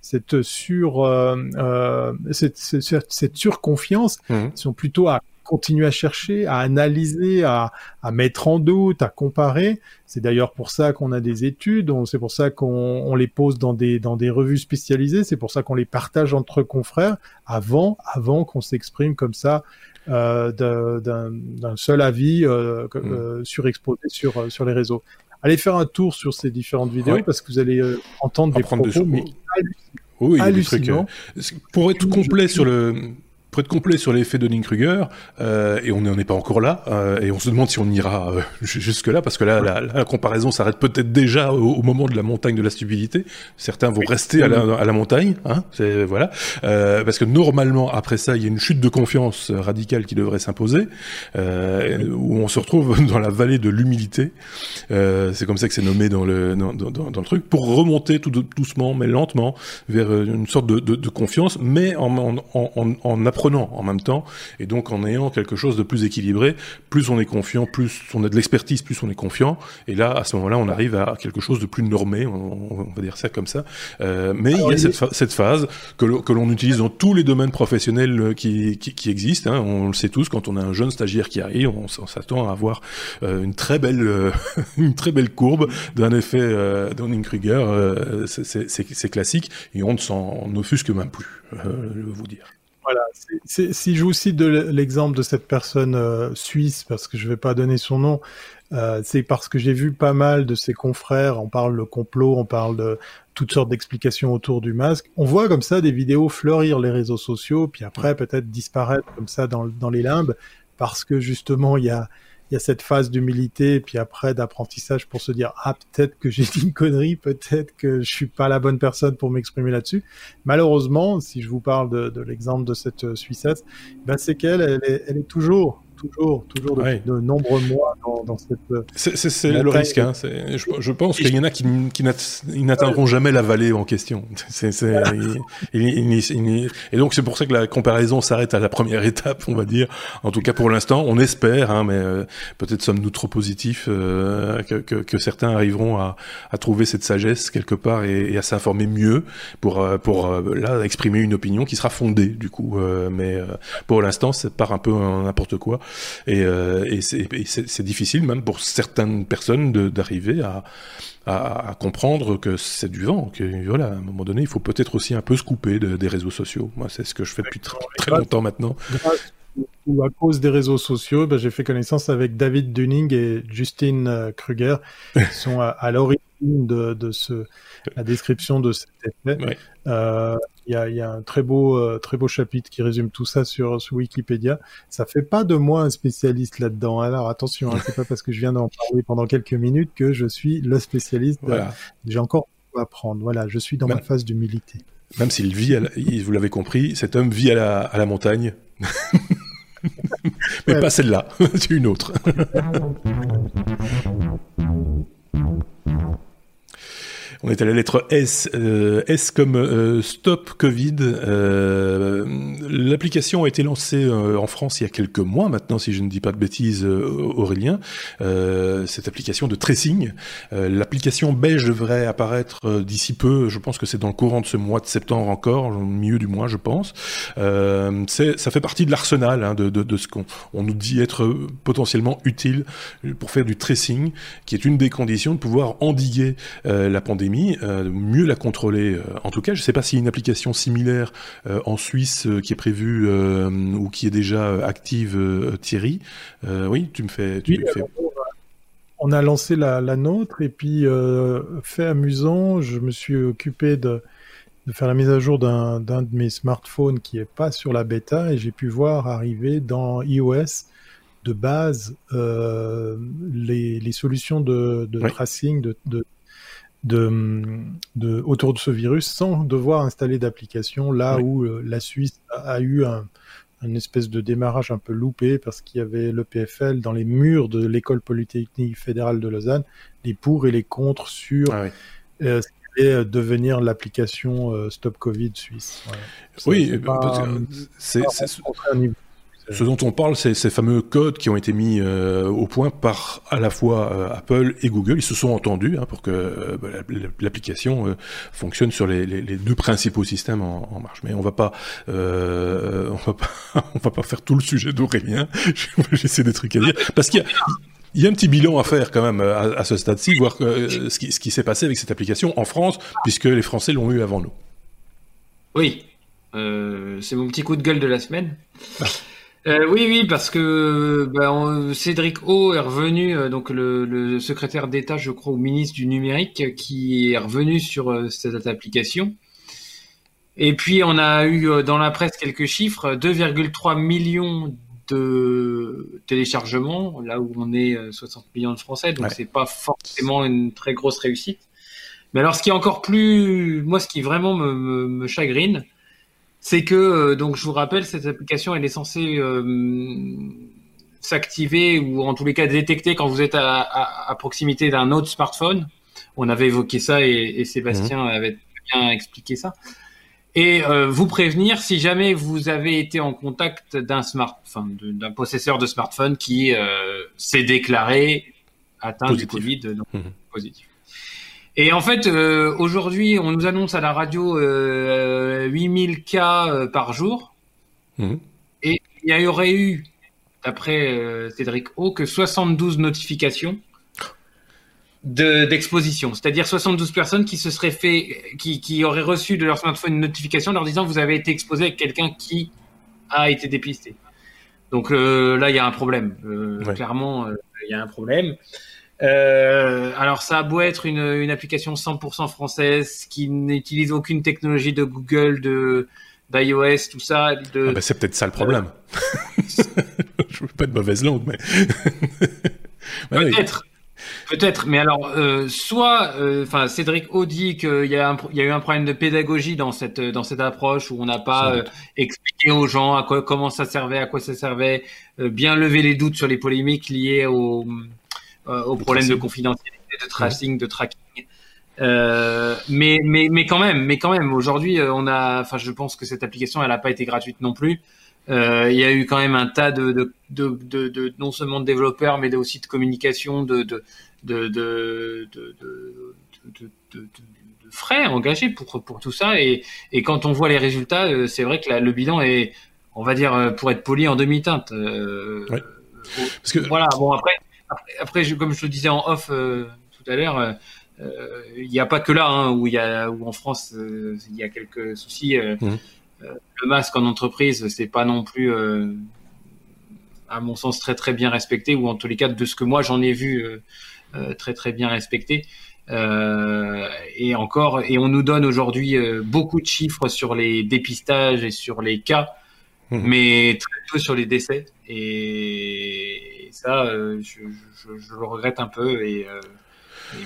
cette sur, euh, euh, cette, cette, cette, surconfiance. Mmh. Ils sont plutôt à continuer à chercher, à analyser, à, à mettre en doute, à comparer. C'est d'ailleurs pour ça qu'on a des études, c'est pour ça qu'on on les pose dans des, dans des revues spécialisées, c'est pour ça qu'on les partage entre confrères avant, avant qu'on s'exprime comme ça euh, d'un seul avis euh, mmh. euh, surexposé sur, sur les réseaux. Allez faire un tour sur ces différentes vidéos parce que vous allez entendre des propos des mais oui, hallucinants. Euh, pour être complet sur le être complet sur l'effet de Dunning-Kruger, euh, et on n'en est pas encore là, euh, et on se demande si on ira euh, jusque-là, parce que là, la, la comparaison s'arrête peut-être déjà au, moment de la montagne de la stupidité. Certains vont rester à la, à la, montagne, hein, c'est voilà, parce que normalement après ça, il y a une chute de confiance radicale qui devrait s'imposer, où on se retrouve dans la vallée de l'humilité. C'est comme ça que c'est nommé dans le dans, dans, dans, le truc, pour remonter tout doucement mais lentement vers une sorte de, de, de confiance, mais en, en, en, en apprenant en même temps, et donc en ayant quelque chose de plus équilibré, plus on est confiant, plus on a de l'expertise, plus on est confiant, et là, à ce moment-là, on arrive à quelque chose de plus normé, on, va dire ça comme ça. Euh, mais il y a cette, cette phase que l'on utilise dans tous les domaines professionnels euh, qui, qui, qui existent, hein. on le sait tous, quand on a un jeune stagiaire qui arrive, on, s'attend à avoir euh, une très belle euh, une très belle courbe d'un effet euh, Dunning-Kruger, c'est classique, et on ne s'en offusque même plus, je veux vous dire. Voilà, si je vous cite de l'exemple de cette personne euh, suisse, parce que je ne vais pas donner son nom, euh, c'est parce que j'ai vu pas mal de ses confrères, on parle de complot, on parle de toutes sortes d'explications autour du masque. On voit comme ça des vidéos fleurir les réseaux sociaux, puis après peut-être disparaître comme ça dans, dans les limbes, parce que justement il y a il y a cette phase d'humilité, puis après d'apprentissage pour se dire ah peut-être que j'ai dit une connerie, peut-être que je suis pas la bonne personne pour m'exprimer là-dessus. Malheureusement, si je vous parle de, de l'exemple de cette euh, Suissesse, ben c'est qu'elle, elle est, elle est toujours toujours, toujours de, nombreux mois dans, dans cette. Euh, c'est le risque. Hein. Je, je, pense qu'il y en a qui, qui n'atteindront jamais la vallée en question. C et donc c'est pour ça que la comparaison s'arrête à la première étape, on va dire. En tout cas pour l'instant, on espère, hein, mais euh, peut-être sommes-nous trop positifs euh, que, que, que, certains arriveront à, à, trouver cette sagesse quelque part et, et à s'informer mieux pour pour là exprimer une opinion qui sera fondée du coup. mais pour l'instant, c'est part un peu n'importe quoi. Et, euh, et c'est difficile même pour certaines personnes d'arriver à, à, à, comprendre que c'est du vent, que voilà, à un moment donné, il faut peut-être aussi un peu se couper de, des réseaux sociaux. Moi, c'est ce que je fais depuis très, très longtemps maintenant. Ou à cause des réseaux sociaux, ben, j'ai fait connaissance avec David Dunning et Justine euh, Kruger, qui sont à, à l'origine de, de ce, la description de cet effet. Euh, il y, a, y, a, un très beau, euh, très beau chapitre qui résume tout ça sur, sur Wikipédia. Ça fait pas de moi un spécialiste là-dedans. Alors attention, hein, c'est pas parce que je viens d'en parler pendant quelques minutes que je suis le spécialiste. J'ai encore à apprendre. Voilà, je suis dans ma phase d'humilité. Même s'il vit, à vous l'avez compris, cet homme vit à la, à la montagne. Mais pas celle-là, c'est une autre. On est à la lettre S. Euh, S comme euh, Stop Covid. Euh, l'application a été lancée en France il y a quelques mois maintenant, si je ne dis pas de bêtises, Aurélien. cette application de tracing. L'application beige devrait apparaître d'ici peu. Je pense que c'est dans le courant de ce mois de septembre encore, au milieu du mois, je pense. ça fait partie de l'arsenal hein, de, ce qu'on on nous dit être potentiellement utile pour faire du tracing, qui est une des conditions de pouvoir endiguer la pandémie, euh, mieux la contrôler. Euh, en tout cas, je ne sais pas s'il y a une application similaire euh, en Suisse qui est prévue ou qui est déjà active, Thierry. oui, tu me fais. Tu fais... On a lancé la, nôtre et puis fait amusant, je me suis occupé de, de faire la mise à jour d'un de mes smartphones qui est pas sur la bêta et j'ai pu voir arriver dans iOS de base les, les, solutions de, de tracing, de, de, de, autour de ce virus sans devoir installer d'application, là où euh, la Suisse a, eu un, espèce de démarrage un peu loupé parce qu'il y avait le PFL dans les murs de l'école polytechnique fédérale de Lausanne, les pour et les contre sur ah euh, ce qui allait devenir l'application Stop Covid suisse. Oui, c'est ce dont on parle, c'est ces fameux codes qui ont été mis euh, au point par à la fois euh, Apple et Google. Ils se sont entendus hein, pour que euh, bah, l'application fonctionne sur les, les, les, deux principaux systèmes en, en, marche. Mais on va pas, on va pas, on va pas faire tout le sujet d'Aurélien. J'essaie des trucs à dire parce qu'il y a il y a un petit bilan à faire quand même à, à ce stade-ci, voir ce qui, ce qui s'est passé avec cette application en France, puisque les Français l'ont eu avant nous. Oui, euh, c'est mon petit coup de gueule de la semaine. Ah. Euh, oui, oui, parce que ben, Cédric O est revenu, euh, donc le, secrétaire d'État, je crois, au ministre du numérique, qui est revenu sur euh, cette application. Et puis on a eu dans la presse quelques chiffres 2,3 millions de téléchargements, là où on est 60 millions de Français, donc c'est pas forcément une très grosse réussite. Mais alors, ce qui est encore plus, moi, ce qui vraiment me chagrine, c'est que, euh, donc je vous rappelle, cette application, elle est censée euh, s'activer ou en tous les cas détecter quand vous êtes à, proximité d'un autre smartphone. On avait évoqué ça et, Sébastien mhm. avait bien expliqué ça. Et euh, vous prévenir si jamais vous avez été en contact d'un smart, d'un possesseur de smartphone qui s'est déclaré atteint du Covid, donc mhm. positif. Et en fait, euh, aujourd'hui, on nous annonce à la radio euh, 8000 cas euh, par jour. Mhm. Et il y aurait eu, d'après euh, Cédric O, que 72 notifications d'exposition. C'est-à-dire 72 personnes qui se seraient fait, qui, qui auraient reçu de leur smartphone une notification leur disant vous avez été exposé avec quelqu'un qui a été dépisté. Donc là, il y a un problème. Clairement, il y a un problème. Euh, alors ça a beau être une, une application 100% française qui n'utilise aucune technologie de Google, de d'iOS, tout ça. De... Ah bah c'est peut-être ça le problème. Je veux pas de mauvaise langue, mais peut-être. Peut-être, mais alors, euh, soit, euh, enfin, Cédric O dit qu'il y, a il y a eu un problème de pédagogie dans cette dans cette approche où on n'a pas euh, expliqué aux gens à quoi comment ça servait, à quoi ça servait, bien lever les doutes sur les polémiques liées au euh, au problème de confidentialité, de tracing, de tracking. Euh, mais, mais, mais quand même, mais quand même, aujourd'hui, euh, on a, enfin, je pense que cette application, elle n'a pas été gratuite non plus. Euh, il y a eu quand même un tas de, de, de, de, de non seulement de développeurs, mais aussi de communication, de, de, de, de, de, frais engagés pour, pour tout ça. Et, et quand on voit les résultats, c'est vrai que le bilan est, on va dire, pour être poli, en demi-teinte. Ouais. Parce que... Voilà, bon, après, après, comme je le disais en off euh, tout à l'heure, euh, euh, il n'y a pas que là hein, où y a où en France il y a quelques soucis. Mmh. le masque en entreprise, c'est pas non plus, à mon sens, très très bien respecté, ou en tous les cas de ce que moi j'en ai vu très très bien respecté. et encore, et on nous donne aujourd'hui beaucoup de chiffres sur les dépistages et sur les cas, mmh. mais très peu sur les décès. Et, ça, euh, je, le regrette un peu. Et, euh,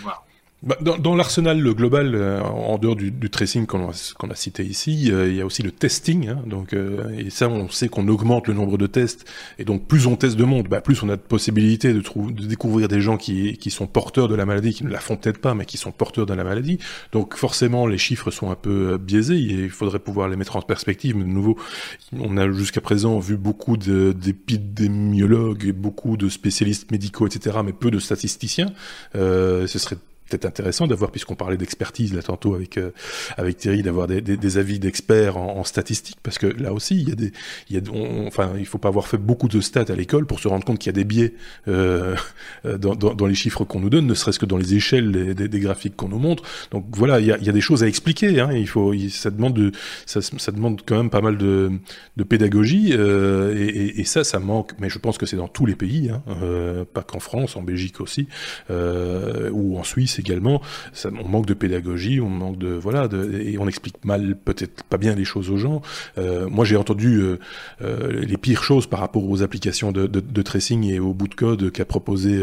voilà. Bah, dans, dans l'arsenal global, euh, en dehors du, du tracing qu'on a, qu'on a, cité ici, euh, il y a aussi le testing. Hein, donc, euh, et ça, on sait qu'on augmente le nombre de tests. Et donc, plus on teste de monde, bah, plus on a de possibilités de, de découvrir des gens qui, qui sont porteurs de la maladie, qui ne la font peut-être pas, mais qui sont porteurs de la maladie. Donc, forcément, les chiffres sont un peu biaisés et il faudrait pouvoir les mettre en perspective. Mais de nouveau, on a jusqu'à présent vu beaucoup d'épidémiologues et beaucoup de spécialistes médicaux, etc., mais peu de statisticiens. Euh, ce serait peut-être intéressant d'avoir, puisqu'on parlait d'expertise là tantôt avec euh, avec Thierry, d'avoir des, avis d'experts en, en, statistique, parce que là aussi, il y a des, il y a, enfin, il faut pas avoir fait beaucoup de stats à l'école pour se rendre compte qu'il y a des biais euh, dans, dans, dans, les chiffres qu'on nous donne, ne serait-ce que dans les échelles des, graphiques qu'on nous montre. Donc voilà, il y a, des choses à expliquer. Hein, il faut, ça demande de, ça, demande quand même pas mal de, pédagogie, euh, et, ça, ça manque. Mais je pense que c'est dans tous les pays, hein, euh, pas qu'en France, en Belgique aussi, euh, ou en Suisse également, on manque de pédagogie, on manque de voilà, et on explique mal, peut-être pas bien les choses aux gens. Euh, moi, j'ai entendu euh, euh, les pires choses par rapport aux applications de, de, de tracing et au bout de code qu'a proposé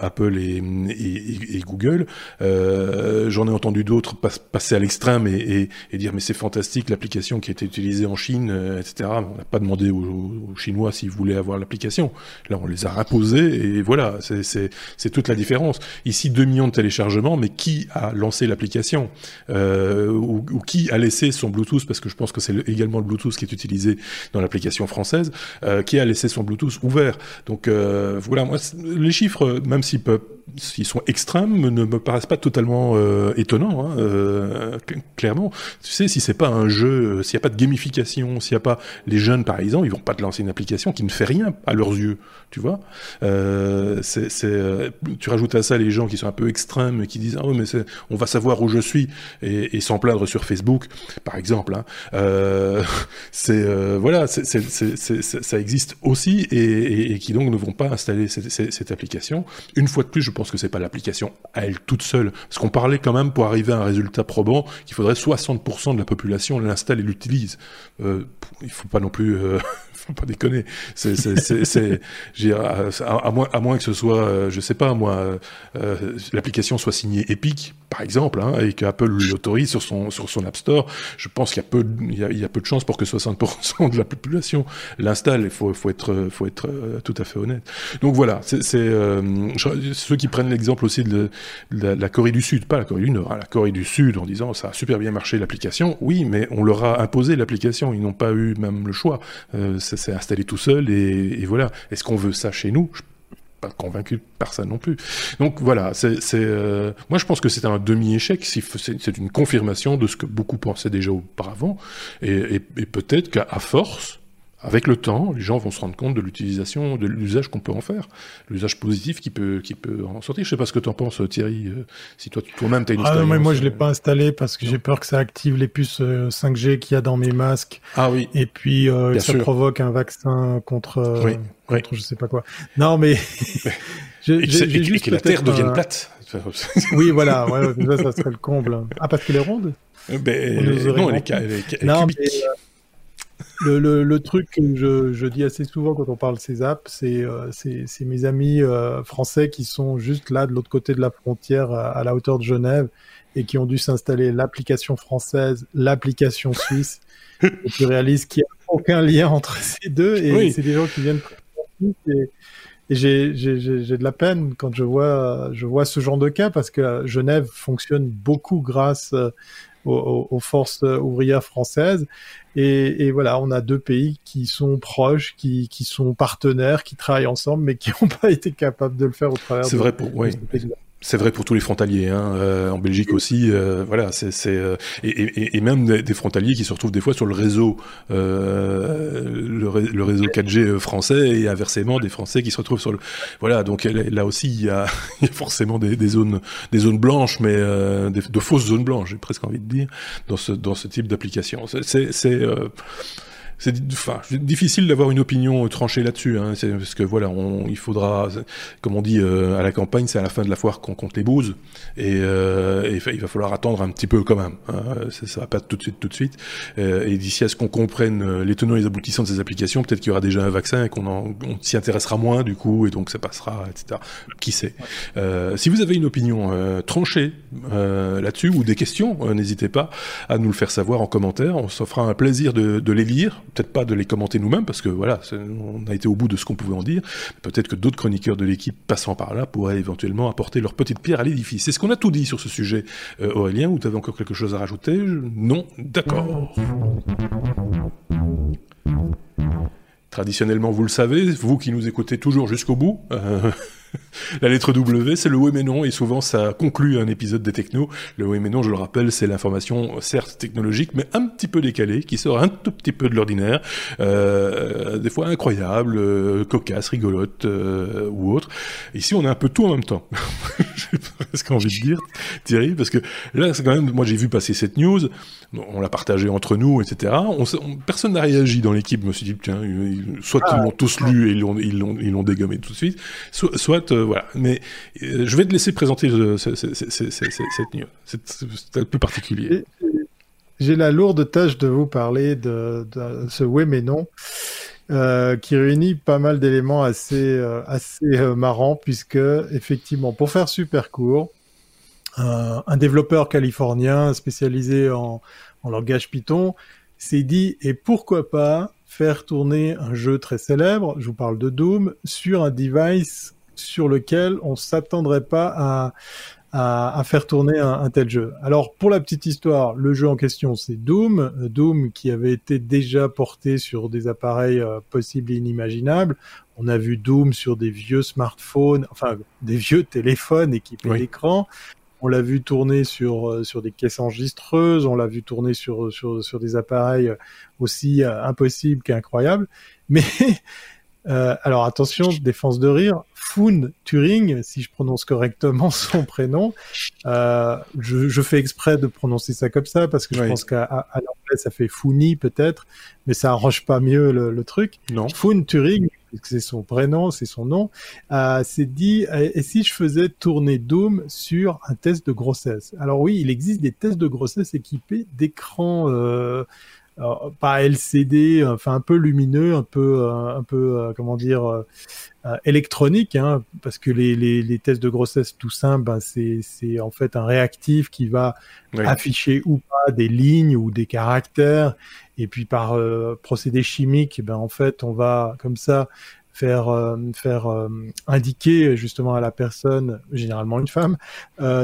Apple et, Google. J'en ai entendu d'autres pas, passer à l'extrême et, dire mais c'est fantastique l'application qui a été utilisée en Chine, etc. On n'a pas demandé aux, aux Chinois s'ils voulaient avoir l'application. Là, on les a imposés et voilà, c'est toute la différence. Ici, 2 millions de téléchargements téléchargement, mais qui a lancé l'application euh, ou, qui a laissé son Bluetooth, parce que je pense que c'est également le Bluetooth qui est utilisé dans l'application française, euh, qui a laissé son Bluetooth ouvert. Donc euh, voilà, moi, les chiffres, même s'ils peuvent s'ils sont extrêmes, ne me paraissent pas totalement étonnants. Hein, clairement, tu sais, si c'est pas un jeu, s'il n'y a pas de gamification, s'il n'y a pas les jeunes, par exemple, ils vont pas te lancer une application qui ne fait rien à leurs yeux, tu vois. C'est, tu rajoutes à ça les gens qui sont un peu extrêmes et qui disent ah oui mais on va savoir où je suis et, et s'en plaindre sur Facebook, par exemple. Hein. Euh, c'est voilà, c'est, c'est, ça existe aussi et, qui donc ne vont pas installer cette application. Une fois de plus, je pense que c'est pas l'application à elle toute seule. Parce qu'on parlait quand même pour arriver à un résultat probant qu'il faudrait 60% de la population l'installe et l'utilise. Euh, il faut pas non plus euh, faut pas déconner. C'est, c'est, à, à, moins, à moins que ce soit, euh, je sais pas moi, euh, l'application soit signée Epic, par exemple, hein, et qu'Apple l'autorise sur son sur son App Store. Je pense qu'il y a peu, il y a, peu de chances pour que 60% de la population l'installe. Il faut, faut être, faut être euh, tout à fait honnête. Donc voilà, c'est, euh, ceux qui prennent l'exemple aussi de, la, Corée du Sud, pas la Corée du Nord, hein, la Corée du Sud, en disant ça a super bien marché l'application. Oui, mais on leur a imposé l'application. Ils n'ont pas eu même le choix. Euh, ça s'est installé tout seul et, voilà. Est-ce qu'on veut ça chez nous? Pas convaincu par ça non plus. Donc voilà, c'est, euh, moi je pense que c'est un demi-échec, c'est, une confirmation de ce que beaucoup pensaient déjà auparavant, et peut-être qu'à force, avec le temps, les gens vont se rendre compte de l'utilisation, de l'usage qu'on peut en faire, l'usage positif qui peut, qui peut en sortir. Je sais pas ce que tu en penses, Thierry, euh, si toi, toi-même, tu as une ah non, mais moi, je l'ai pas installé parce que j'ai peur que ça active les puces 5G qu'il y a dans mes masques. Ah oui. Et puis, euh, ça sûr. provoque un vaccin contre, oui. contre oui. je sais pas quoi. Non, mais... j'ai, j'ai juste que la Terre devienne plate. oui, voilà, ouais, ça, ça serait le comble. Ah, parce qu'elle est ronde? Ben, Non, elle est, elle est, elle est non, mais, euh, le, le, le, truc que je, je, dis assez souvent quand on parle de ces apps, c'est euh, mes amis euh, français qui sont juste là de l'autre côté de la frontière à, à, la hauteur de Genève et qui ont dû s'installer l'application française, l'application suisse. et tu réalises qu'il n'y a aucun lien entre ces deux et oui. c'est des gens qui viennent et, et j'ai de la peine quand je vois, je vois ce genre de cas parce que Genève fonctionne beaucoup grâce aux, aux, forces ouvrières françaises. Et, et, voilà, on a deux pays qui sont proches, qui, qui sont partenaires, qui travaillent ensemble, mais qui n'ont pas été capables de le faire au travers. C'est vrai pour oui. C'est vrai pour tous les frontaliers, hein, euh, en Belgique aussi. Euh, voilà, c'est euh, et, et, et, même des, des, frontaliers qui se retrouvent des fois sur le réseau, euh, le, le, réseau 4G français et inversement des Français qui se retrouvent sur le. Voilà, donc là aussi il y a, il y a forcément des, des, zones, des zones blanches, mais euh, des, de fausses zones blanches, j'ai presque envie de dire, dans ce dans ce type d'application. C'est c'est enfin, difficile d'avoir une opinion tranchée là-dessus, hein, parce que voilà, on, il faudra, comme on dit euh, à la campagne, c'est à la fin de la foire qu'on compte les bouses, et, euh, et, il va falloir attendre un petit peu quand même. Hein, ça, ça va pas tout de suite, tout de suite. Euh, et d'ici à ce qu'on comprenne euh, les tenants et les aboutissants de ces applications, peut-être qu'il y aura déjà un vaccin et qu'on on s'y intéressera moins du coup, et donc ça passera, etc. Qui sait? Euh, si vous avez une opinion tranchée là-dessus ou des questions, n'hésitez pas à nous le faire savoir en commentaire. On fera un plaisir de, de les lire peut-être pas de les commenter nous-mêmes, parce que voilà, on a été au bout de ce qu'on pouvait en dire. Peut-être que d'autres chroniqueurs de l'équipe passant par là pourraient éventuellement apporter leur petite pierre à l'édifice. Est-ce qu'on a tout dit sur ce sujet, euh, Aurélien, ou tu avais encore quelque chose à rajouter? Non D'accord. Traditionnellement, vous le savez, vous qui nous écoutez toujours jusqu'au bout, euh, la lettre W, c'est le oui mais non, et souvent ça conclut un épisode des technos. Le oui mais non, je le rappelle, c'est l'information certes technologique, mais un petit peu décalée, qui sort un tout petit peu de l'ordinaire, euh, des fois incroyable, euh, cocasse, rigolote euh, ou autre. Ici, on a un peu tout en même temps. J'ai presque envie de dire, Thierry, parce que là, c'est quand même, moi j'ai vu passer cette news, on l'a partagée entre nous, etc. On, personne n'a réagi dans l'équipe. Je me suis dit, tiens, soit ils l'ont tous lu et ils l'ont ils dégommé tout de suite, soit, soit voilà. Mais euh, je vais te laisser présenter cette news. C'est un peu particulier. J'ai la lourde tâche de vous parler de, ce oui mais non. Euh, qui réunit pas mal d'éléments assez, euh, assez marrants, puisque effectivement, pour faire super court, un développeur californien spécialisé en langage Python s'est dit, et pourquoi pas faire tourner un jeu très célèbre, je vous parle de Doom, sur un device sur lequel on s'attendrait pas à, à, faire tourner un, tel jeu. Alors pour la petite histoire, le jeu en question c'est Doom, Doom qui avait été déjà porté sur des appareils euh, possibles et inimaginables. On a vu Doom sur des vieux smartphones, enfin des vieux téléphones équipés d'écran. On l'a vu tourner sur euh, sur des caisses enregistreuses, on l'a vu tourner sur sur sur des appareils aussi euh, impossibles qu'incroyables. Mais euh, alors attention, défense de rire. Foon Turing, si je prononce correctement son prénom, euh, je, je, fais exprès de prononcer ça comme ça parce que je pense qu'à à, l'anglais ça fait Founi peut-être, mais ça arrange pas mieux le, le truc. Non. Foon Turing, c'est son prénom, c'est son nom, euh, s'est dit et si je faisais tourner Doom sur un test de grossesse? Alors oui, il existe des tests de grossesse équipés d'écrans. Euh, pas LCD, enfin un peu lumineux, un peu, euh, un peu, euh, comment dire, euh, électronique, hein, parce que les, les, les, tests de grossesse tout simple, ben, c'est, c'est en fait un réactif qui va afficher ou pas des lignes ou des caractères, et puis par procédé chimique, ben en fait on va comme ça faire faire indiquer justement à la personne, généralement une femme,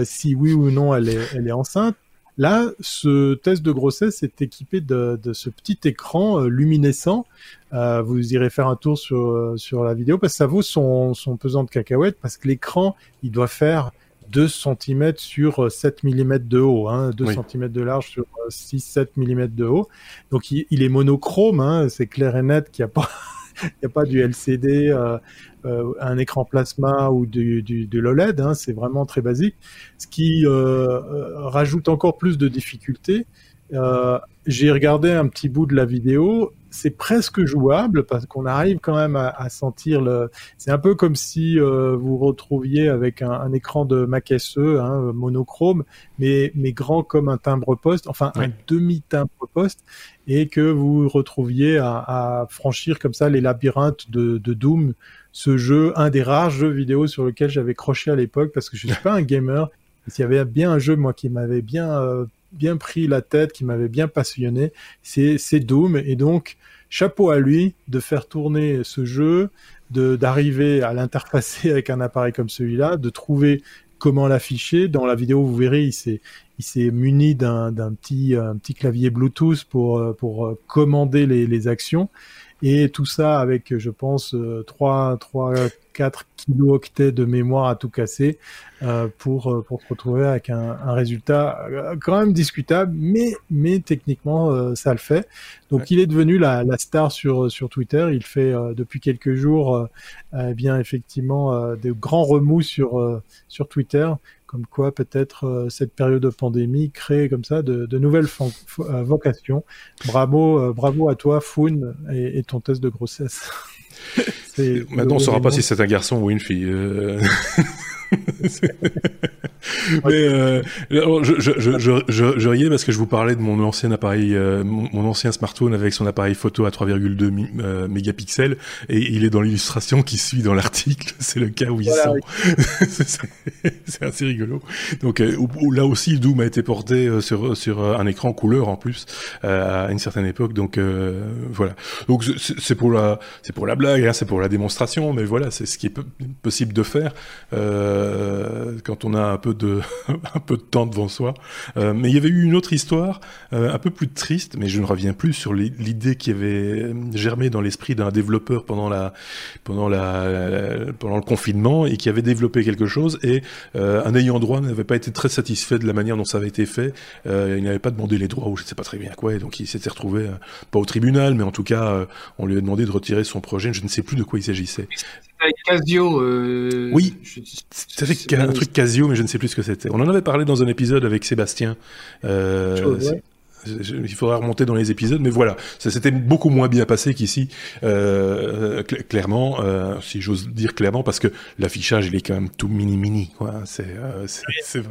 si oui ou non elle est elle est enceinte. Là, ce test de grossesse est équipé de, ce petit écran euh, luminescent. Euh, vous irez faire un tour sur, euh, sur la vidéo parce que ça vaut son, son pesant de cacahuètes parce que l'écran, il doit faire 2 cm sur 7 mm de haut, hein, 2 cm de large sur 6-7 mm de haut. Donc il, est monochrome, hein, c'est clair et net qu'il n'y a pas il n'y a pas du LCD, euh, euh, un écran plasma ou du, du, de l'OLED, hein, c'est vraiment très basique. Ce qui euh, euh rajoute encore plus de difficultés. Euh, j'ai regardé un petit bout de la vidéo, c'est presque jouable parce qu'on arrive quand même à, à sentir le. C'est un peu comme si euh, vous retrouviez avec un, un, écran de Mac SE hein, monochrome, mais mais grand comme un timbre-poste, enfin un demi timbre-poste, et que vous retrouviez à, à, franchir comme ça les labyrinthes de, de Doom, ce jeu, un des rares jeux vidéo sur lequel j'avais croché à l'époque parce que je suis pas un gamer. S'il y avait bien un jeu moi qui m'avait bien euh, bien pris la tête, qui m'avait bien passionné, c'est Doom. Et donc, chapeau à lui de faire tourner ce jeu, de d'arriver à l'interfacer avec un appareil comme celui-là, de trouver comment l'afficher. Dans la vidéo, vous verrez, il s'est il s'est muni d'un petit un petit clavier Bluetooth pour pour commander les, les actions et tout ça avec, je pense, 3, 3 4 kilo-octets de mémoire à tout casser euh, pour, euh, pour se retrouver avec un, un, résultat euh, quand même discutable, mais, mais techniquement, euh, ça le fait. Donc, il est devenu la, la, star sur, sur Twitter. Il fait depuis quelques jours, eh bien, effectivement, de grands remous sur, sur Twitter comme quoi peut-être cette période de pandémie crée comme ça de, nouvelles vocations. Bravo, bravo à toi, Foun, et, ton test de grossesse. Maintenant, on ne saura pas si c'est un garçon ou une fille. Mais euh, je, je, je, je, riais parce que je vous parlais de mon ancien appareil, euh, mon, ancien smartphone avec son appareil photo à 3,2 euh, mégapixels et il est dans l'illustration qui suit dans l'article. C'est le cas où il sent. c'est assez rigolo. Donc euh, là aussi, Doom a été porté sur sur un écran couleur en plus à une certaine époque. Donc voilà. Donc c'est pour la c'est pour la blague, hein, c'est pour la démonstration, mais voilà, c'est ce qui est possible de faire. Euh, euh, quand on a un peu de un peu de temps devant soi. Euh, mais il y avait eu une autre histoire euh, un peu plus triste, mais je ne reviens plus sur l'idée qui avait germé dans l'esprit d'un développeur pendant la pendant la pendant le confinement et qui avait développé quelque chose et un ayant droit n'avait pas été très satisfait de la manière dont ça avait été fait. il n'avait pas demandé les droits ou je ne sais pas très bien quoi, et donc il s'était retrouvé pas au tribunal, mais en tout cas on lui a demandé de retirer son projet. Je ne sais plus de quoi il s'agissait avec Casio. Euh, oui, c'était un truc Casio, mais je ne sais plus ce que c'était. On en avait parlé dans un épisode avec Sébastien. Euh, il faudra remonter dans les épisodes, mais voilà, ça s'était beaucoup moins bien passé qu'ici, euh, clairement, euh, si j'ose dire clairement, parce que l'affichage il est quand même tout mini mini, quoi. C'est, euh, c'est,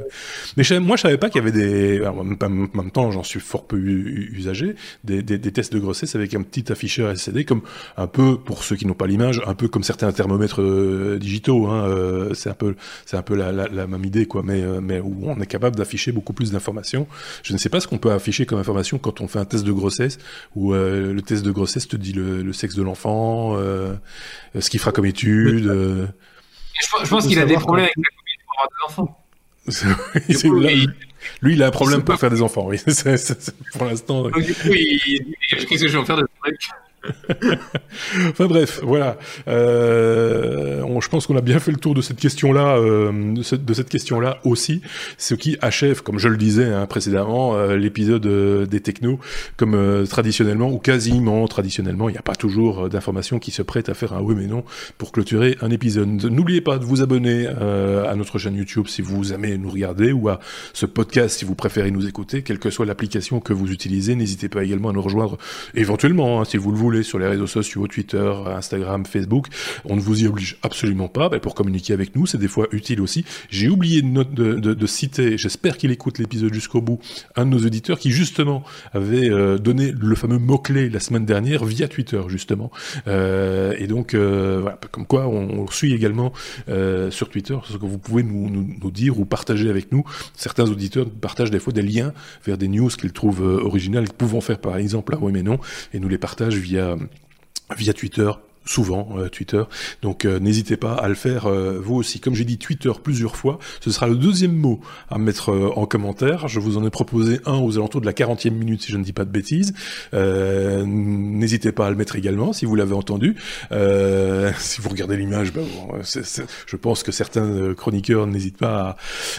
Mais moi je savais pas qu'il y avait des, en même temps j'en suis fort peu usagé, des, des, des, tests de grossesse avec un petit afficheur LCD, comme un peu pour ceux qui n'ont pas l'image, un peu comme certains thermomètres euh, digitaux, hein, euh, c'est un peu, c'est un peu la, la, la, même idée, quoi, mais mais où on est capable d'afficher beaucoup plus d'informations. Je ne sais pas ce qu'on peut afficher comme information quand on fait un test de grossesse où euh, le test de grossesse te dit le, sexe de l'enfant, euh, ce qu'il fera comme étude. Euh. Je, pense qu'il a des problèmes avec la pour avoir des enfants. lui, il a un problème pour faire des enfants, oui. pour l'instant. Oui, qu'est-ce que je vais en faire de enfin bref, voilà. Euh, je pense qu'on a bien fait le tour de cette question-là, euh, de, cette, question-là aussi, ce qui achève, comme je le disais hein, précédemment, euh, l'épisode des technos, comme traditionnellement ou quasiment traditionnellement, il n'y a pas toujours d'informations qui se prêtent à faire un oui mais non pour clôturer un épisode. N'oubliez pas de vous abonner à notre chaîne YouTube si vous aimez nous regarder ou à ce podcast si vous préférez nous écouter, quelle que soit l'application que vous utilisez. N'hésitez pas également à nous rejoindre éventuellement hein, si vous le voulez sur les réseaux sociaux, Twitter, Instagram, Facebook. On ne vous y oblige absolument pas. pour communiquer avec nous, c'est des fois utile aussi. J'ai oublié de, citer, j'espère qu'il écoute l'épisode jusqu'au bout, un de nos auditeurs qui justement avait euh, donné le fameux mot-clé la semaine dernière via Twitter justement. Euh, et donc, euh, voilà, comme quoi on, suit également sur Twitter ce que vous pouvez nous, dire ou partager avec nous. Certains auditeurs partagent des fois des liens vers des news qu'ils trouvent originales, qu'ils pouvons faire par exemple là, oui mais non, et nous les partagent via via, Twitter, souvent euh, Twitter. Donc euh, n'hésitez pas à le faire euh, vous aussi. Comme j'ai dit Twitter plusieurs fois, ce sera le deuxième mot à mettre en commentaire. Je vous en ai proposé un aux alentours de la 40e minute si je ne dis pas de bêtises. n'hésitez pas à le mettre également si vous l'avez entendu. si vous regardez l'image, ben, je pense que certains chroniqueurs n'hésitent pas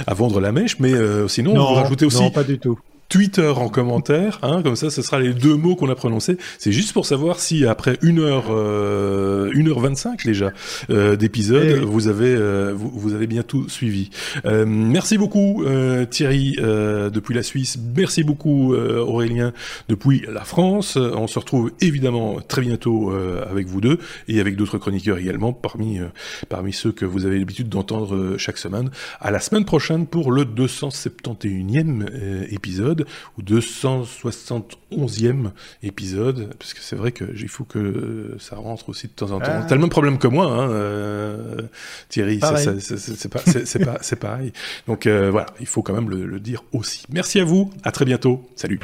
à, vendre la mèche, mais sinon vous rajoutez aussi. Non, pas du tout. Twitter en commentaire, hein, comme ça, ce sera les deux mots qu'on a prononcés. C'est juste pour savoir si après une heure, euh, une heure vingt-cinq déjà euh, d'épisode, eh vous avez, euh, vous, vous, avez bien tout suivi. Euh, merci beaucoup Thierry depuis la Suisse. Merci beaucoup Aurélien depuis la France. On se retrouve évidemment très bientôt avec vous deux et avec d'autres chroniqueurs également parmi parmi ceux que vous avez l'habitude d'entendre chaque semaine. À la semaine prochaine pour le 271e épisode ou 271e épisode, parce que c'est vrai que il faut que ça rentre aussi de temps en temps. Ah. T'as le même problème que moi, hein, euh, Thierry, c'est pas, c'est pareil. Donc euh, voilà, il faut quand même le, le dire aussi. Merci à vous, à très bientôt, salut.